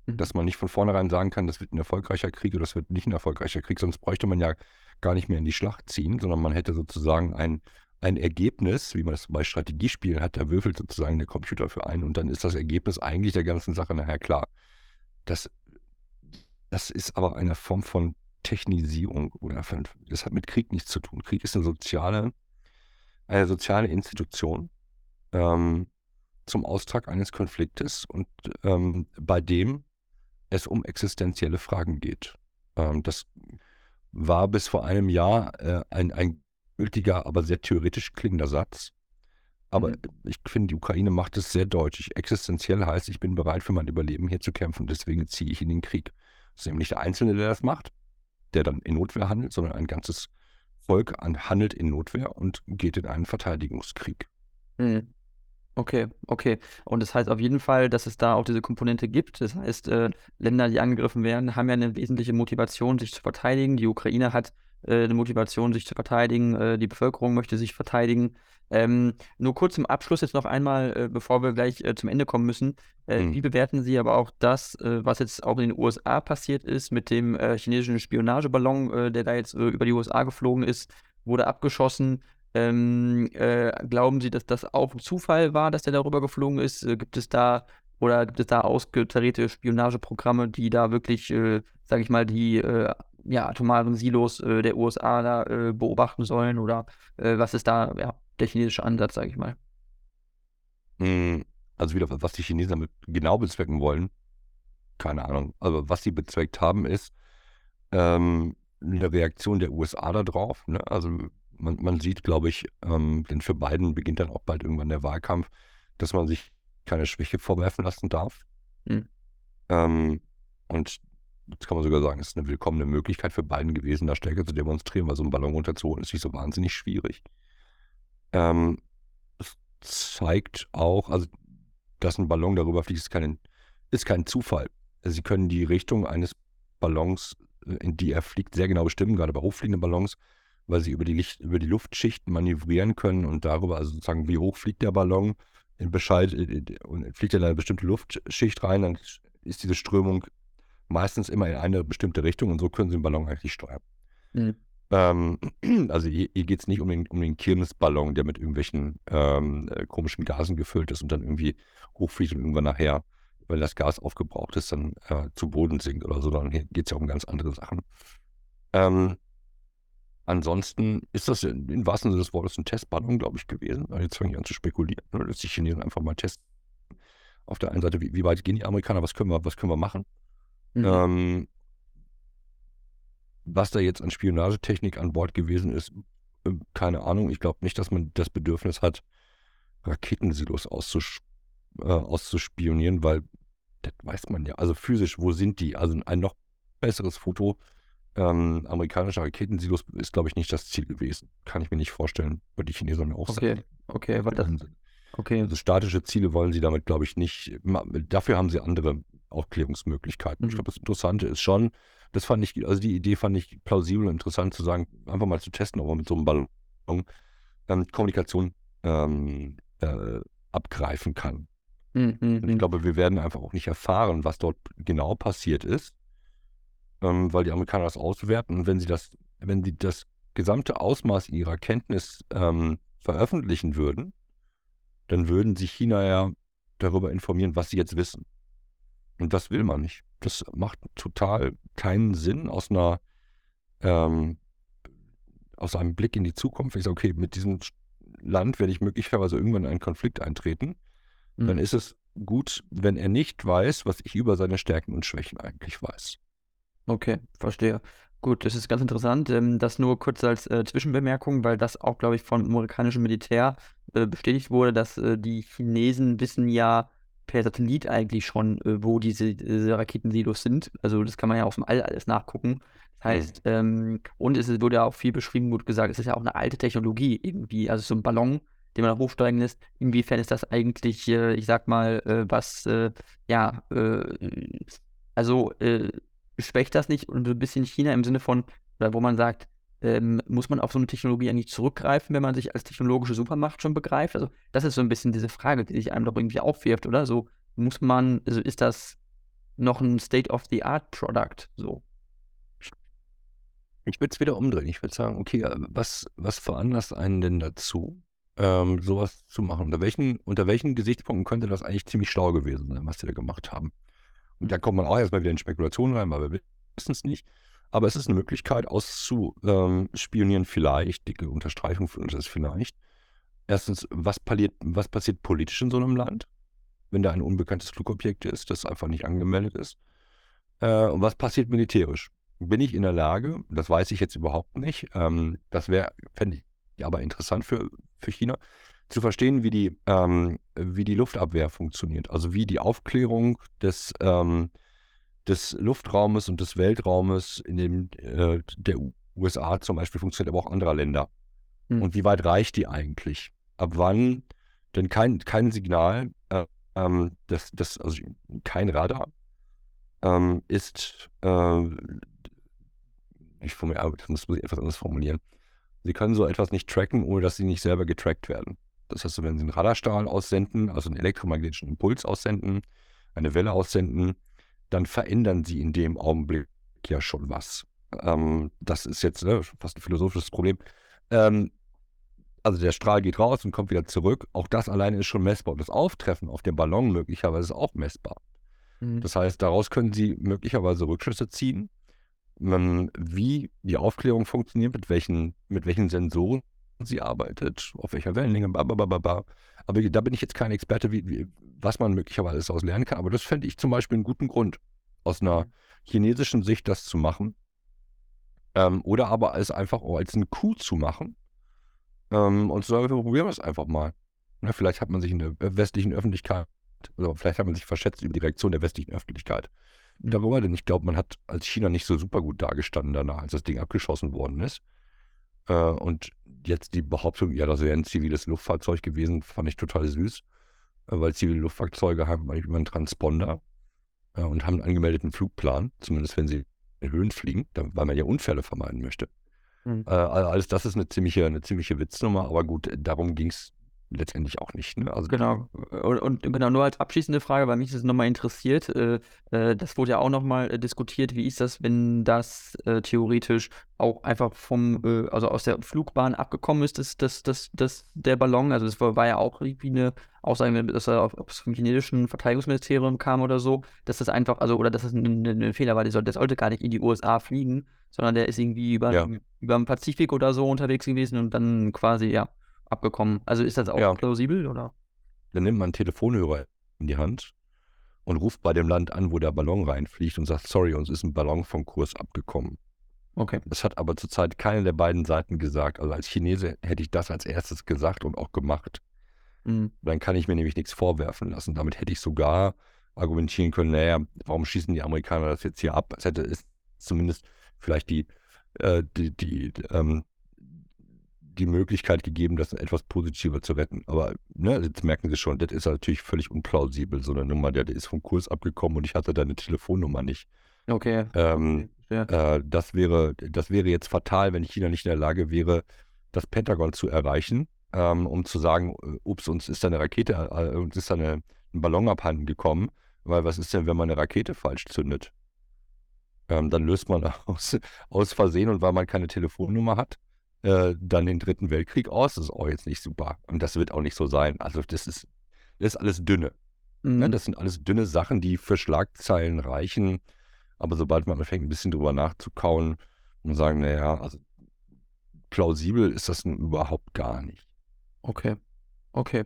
Mhm. Dass man nicht von vornherein sagen kann, das wird ein erfolgreicher Krieg oder das wird nicht ein erfolgreicher Krieg, sonst bräuchte man ja gar nicht mehr in die Schlacht ziehen, sondern man hätte sozusagen ein, ein Ergebnis, wie man es bei Strategiespielen hat, da würfelt sozusagen der Computer für einen und dann ist das Ergebnis eigentlich der ganzen Sache nachher klar. Das, das ist aber eine Form von Technisierung oder von, das hat mit Krieg nichts zu tun. Krieg ist eine soziale, eine soziale Institution ähm, zum Austrag eines Konfliktes und ähm, bei dem es um existenzielle Fragen geht. Ähm, das war bis vor einem Jahr äh, ein, ein gültiger, aber sehr theoretisch klingender Satz. Aber Mhm. ich finde, die Ukraine macht es sehr deutlich. Existenziell heißt, ich bin bereit für mein Überleben hier zu kämpfen, deswegen ziehe ich in den Krieg. Es ist eben nicht der Einzelne, der das macht, der dann in Notwehr handelt, sondern ein ganzes Volk an, handelt in Notwehr und geht in einen Verteidigungskrieg. Mhm. Okay, okay. Und das heißt auf jeden Fall, dass es da auch diese Komponente gibt. Das heißt, äh, Länder, die angegriffen werden, haben ja eine wesentliche Motivation, sich zu verteidigen. Die Ukraine hat äh, eine Motivation, sich zu verteidigen. Äh, die Bevölkerung möchte sich verteidigen. Ähm, nur kurz zum Abschluss jetzt noch einmal, äh, bevor wir gleich äh, zum Ende kommen müssen. Äh, Mhm. Wie bewerten Sie aber auch das, was jetzt auch in den USA passiert ist mit dem chinesischen Spionageballon, der da jetzt über die USA geflogen ist, wurde abgeschossen. Ähm, äh, glauben Sie, dass das auch ein Zufall war, dass der darüber geflogen ist? Äh, gibt es da oder gibt es da ausgetarierte Spionageprogramme, die da wirklich, äh, sage ich mal, die äh, ja, atomaren Silos äh, der USA da äh, beobachten sollen? Oder was ist da ja, der chinesische Ansatz, sage ich mal? Mm, Also wieder, was die Chinesen damit genau bezwecken wollen, keine Ahnung. Also was sie bezweckt haben, ist ähm, eine Reaktion der USA darauf. Ne? Also man, man sieht, glaube ich, ähm, denn für Biden beginnt dann auch bald irgendwann der Wahlkampf, dass man sich keine Schwäche vorwerfen lassen darf. Hm. Ähm, und jetzt kann man sogar sagen, es ist eine willkommene Möglichkeit für Biden gewesen, da stärker zu demonstrieren, weil so einen Ballon runterzuholen ist nicht so wahnsinnig schwierig. Ähm, es zeigt auch, also dass ein Ballon darüber fliegt, ist kein, ist kein Zufall. Sie können die Richtung eines Ballons, äh, in die er fliegt, sehr genau bestimmen, gerade bei hochfliegenden Ballons, weil sie über die, Licht, über die Luftschicht manövrieren können und darüber, also sozusagen, wie hoch fliegt der Ballon, in Bescheid, äh, und fliegt er in eine bestimmte Luftschicht rein, dann ist diese Strömung meistens immer in eine bestimmte Richtung und so können sie den Ballon eigentlich steuern. Hm. Ähm, also hier, hier geht es nicht um den, um den Kirmesballon, der mit irgendwelchen ähm, äh, komischen Gasen gefüllt ist und dann irgendwie hochfliegt und irgendwann nachher, weil das Gas aufgebraucht ist, dann äh, zu Boden sinkt oder so, sondern hier geht es ja um ganz andere Sachen. Ähm, ansonsten ist das in, im wahrsten Sinne des Wortes ein Testballon, glaube ich, gewesen. Also Jetzt fange ich an zu spekulieren, ne, dass die Chinesen einfach mal testen. Auf der einen Seite, wie, wie weit gehen die Amerikaner, was können wir, was können wir machen? Mhm. Ähm, was da jetzt an Spionagetechnik an Bord gewesen ist, äh, keine Ahnung. Ich glaube nicht, dass man das Bedürfnis hat, Raketensilos äh, auszuspionieren, weil das weiß man ja. Also physisch, wo sind die? Also ein noch besseres Foto ähm, amerikanischer Raketensilos ist, glaube ich, nicht das Ziel gewesen. Kann ich mir nicht vorstellen, weil die Chinesen mir auch Okay, sagen. okay, weil das, okay. Also statische Ziele wollen sie damit, glaube ich, nicht. Dafür haben sie andere Aufklärungsmöglichkeiten. Ich Mhm. glaube, das Interessante ist schon, das fand ich, also die Idee fand ich plausibel und interessant zu sagen, einfach mal zu testen, ob man mit so einem Ballon ähm, Kommunikation ähm, äh, abgreifen kann. Mhm, ich mhm. glaube, wir werden einfach auch nicht erfahren, was dort genau passiert ist, ähm, weil die Amerikaner das auswerten. Und wenn sie das, wenn sie das gesamte Ausmaß ihrer Kenntnis ähm, veröffentlichen würden, dann würden sie China ja darüber informieren, was sie jetzt wissen. Und das will man nicht. Das macht total keinen Sinn aus einer ähm, aus einem Blick in die Zukunft. Ich sage, okay, mit diesem Land werde ich möglicherweise irgendwann in einen Konflikt eintreten Mhm. dann ist es gut, wenn er nicht weiß, was ich über seine Stärken und Schwächen eigentlich weiß. Okay, verstehe. Gut, das ist ganz interessant. Ähm, das nur kurz als äh, Zwischenbemerkung, weil das auch, glaube ich, vom amerikanischen Militär äh, bestätigt wurde, dass äh, die Chinesen wissen ja per Satellit eigentlich schon, äh, wo diese, diese Raketensilos sind. Also das kann man ja auf dem All alles nachgucken. Das heißt, ähm, und es wurde ja auch viel beschrieben, wurde gesagt, es ist ja auch eine alte Technologie irgendwie, also so ein Ballon, den man hochsteigen lässt. Inwiefern ist das eigentlich, äh, ich sag mal, äh, was, äh, ja, äh, also äh, schwächt das nicht und so ein bisschen China im Sinne von, wo man sagt, ähm, muss man auf so eine Technologie eigentlich zurückgreifen, wenn man sich als technologische Supermacht schon begreift? Also, das ist so ein bisschen diese Frage, die sich einem doch irgendwie aufwirft, oder? So, muss man, also ist das noch ein State-of-the-Art-Product? So. Ich würde es wieder umdrehen. Ich würde sagen, okay, was, was veranlasst einen denn dazu, ähm, sowas zu machen? Unter welchen, unter welchen Gesichtspunkten könnte das eigentlich ziemlich schlau gewesen sein, was die da gemacht haben? Da kommt man auch erstmal wieder in Spekulationen rein, weil wir wissen es nicht. Aber es ist eine Möglichkeit, auszuspionieren, vielleicht, dicke Unterstreichung für uns ist vielleicht. Erstens, was, passiert, was passiert politisch in so einem Land, wenn da ein unbekanntes Flugobjekt ist, das einfach nicht angemeldet ist? Äh, und was passiert militärisch? Bin ich in der Lage, das weiß ich jetzt überhaupt nicht, ähm, das wäre, fände ich aber interessant für, für China, zu verstehen, wie die, ähm, wie die Luftabwehr funktioniert. Also wie die Aufklärung des, ähm, des Luftraumes und des Weltraumes in dem, äh, der USA zum Beispiel funktioniert, aber auch anderer Länder. Hm. Und wie weit reicht die eigentlich? Ab wann? Denn kein, kein Signal, äh, ähm, das, das, also kein Radar ähm, ist, äh, ich formuliere, das muss ich etwas anders formulieren. Sie können so etwas nicht tracken, ohne dass sie nicht selber getrackt werden. Das heißt, wenn Sie einen Radarstrahl aussenden, also einen elektromagnetischen Impuls aussenden, eine Welle aussenden, dann verändern Sie in dem Augenblick ja schon was. Ähm, das ist jetzt ne, fast ein philosophisches Problem. Ähm, also der Strahl geht raus und kommt wieder zurück. Auch das alleine ist schon messbar. Und das Auftreffen auf dem Ballon möglicherweise ist auch messbar. Mhm. Das heißt, daraus können Sie möglicherweise Rückschlüsse ziehen, ähm, wie die Aufklärung funktioniert, mit welchen, mit welchen Sensoren sie arbeitet, auf welcher Wellenlänge, babababa. Aber da bin ich jetzt kein Experte, wie, wie, was man möglicherweise daraus lernen kann. Aber das fände ich zum Beispiel einen guten Grund, aus einer chinesischen Sicht das zu machen. Ähm, oder aber als einfach auch als einen Coup zu machen. Ähm, und zu sagen, wir probieren das einfach mal. Na, vielleicht hat man sich in der westlichen Öffentlichkeit, oder vielleicht hat man sich verschätzt über die Reaktion der westlichen Öffentlichkeit darüber, denn ich glaube, man hat als China nicht so super gut dagestanden danach, als das Ding abgeschossen worden ist. Äh, und jetzt die Behauptung, ja, das wäre ein ziviles Luftfahrzeug gewesen, fand ich total süß, äh, weil zivile Luftfahrzeuge haben manchmal einen Transponder äh, und haben einen angemeldeten Flugplan, zumindest wenn sie in Höhen fliegen, weil man ja Unfälle vermeiden möchte. Mhm. Äh, alles das ist eine ziemliche, eine ziemliche Witznummer, aber gut, darum ging es letztendlich auch nicht. Ne? Also Genau. Und, und genau, nur als abschließende Frage, weil mich das nochmal interessiert, äh, äh, das wurde ja auch nochmal äh, diskutiert, wie ist das, wenn das äh, theoretisch auch einfach vom, äh, also aus der Flugbahn abgekommen ist, das, das, das, das, der Ballon, also das war, war ja auch irgendwie eine Aussage, dass er ob es vom chinesischen Verteidigungsministerium kam oder so, dass das einfach, also, oder dass das ein, ein Fehler war, der sollte, der sollte gar nicht in die USA fliegen, sondern der ist irgendwie über, Ja. über den Pazifik oder so unterwegs gewesen und dann quasi, ja, abgekommen. Also ist das auch Ja. plausibel, oder? Dann nimmt man einen Telefonhörer in die Hand und ruft bei dem Land an, wo der Ballon reinfliegt und sagt, sorry, uns ist ein Ballon vom Kurs abgekommen. Okay. Das hat aber zurzeit keine der beiden Seiten gesagt. Also als Chinese hätte ich das als erstes gesagt und auch gemacht. Mhm. Dann kann ich mir nämlich nichts vorwerfen lassen. Damit hätte ich sogar argumentieren können, naja, warum schießen die Amerikaner das jetzt hier ab? Es hätte es zumindest vielleicht die, äh, die, die, ähm, die Möglichkeit gegeben, das etwas positiver zu retten. Aber ne, jetzt merken Sie schon, das ist natürlich völlig unplausibel. So eine Nummer, der, der ist vom Kurs abgekommen und ich hatte deine Telefonnummer nicht. Okay. Ähm, okay. Äh, das, wäre, das wäre jetzt fatal, wenn China nicht in der Lage wäre, das Pentagon zu erreichen, ähm, um zu sagen, äh, ups, uns ist da eine Rakete, äh, uns ist da eine, ein Ballon abhanden gekommen. Weil was ist denn, wenn man eine Rakete falsch zündet? Ähm, dann löst man aus, aus Versehen und weil man keine Telefonnummer hat, äh, dann den Dritten Weltkrieg aus. Das ist auch jetzt nicht super. Und das wird auch nicht so sein. Also das ist, das ist alles dünne. Ne, mhm. Das sind alles dünne Sachen, die für Schlagzeilen reichen. Aber sobald man anfängt, ein bisschen drüber nachzukauen und sagen, naja, also plausibel ist das nun überhaupt gar nicht. Okay. Okay.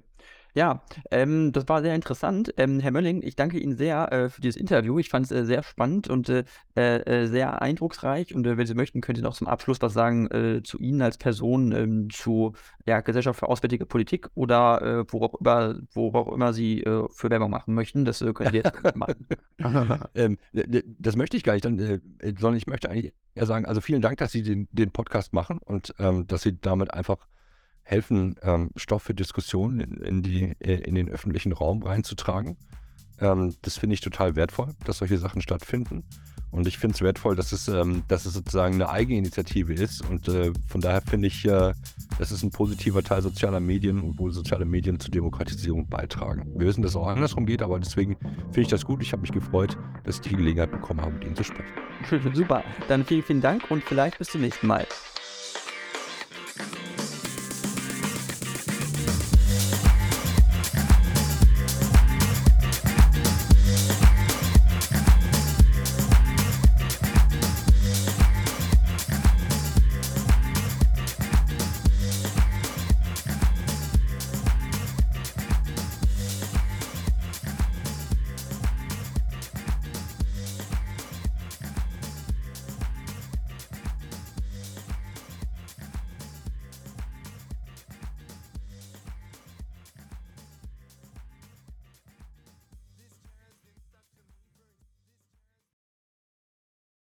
Ja, ähm, das war sehr interessant. Ähm, Herr Mölling, ich danke Ihnen sehr äh, für dieses Interview. Ich fand es äh, sehr spannend und äh, äh, sehr eindrucksreich. Und äh, wenn Sie möchten, können Sie noch zum Abschluss was sagen äh, zu Ihnen als Person, ähm, zu ja, Gesellschaft für Auswärtige Politik oder worauf, immer, worauf immer Sie für Werbung machen möchten. Das können Sie jetzt machen. ähm, das möchte ich gar nicht, dann, sondern ich möchte eigentlich eher sagen, also vielen Dank, dass Sie den, den Podcast machen und ähm, dass Sie damit einfach helfen, ähm, Stoff für Diskussionen in, in, die, äh, in den öffentlichen Raum reinzutragen. Ähm, das finde ich total wertvoll, dass solche Sachen stattfinden. Und ich finde es wertvoll, dass es, ähm, dass es sozusagen eine Eigeninitiative ist. Und äh, von daher finde ich, äh, das ist ein positiver Teil sozialer Medien und wohl soziale Medien zur Demokratisierung beitragen. Wir wissen, dass es auch andersrum geht, aber deswegen finde ich das gut. Ich habe mich gefreut, dass ich die Gelegenheit bekommen habe, mit Ihnen zu sprechen. Super. Dann vielen, vielen Dank und vielleicht bis zum nächsten Mal.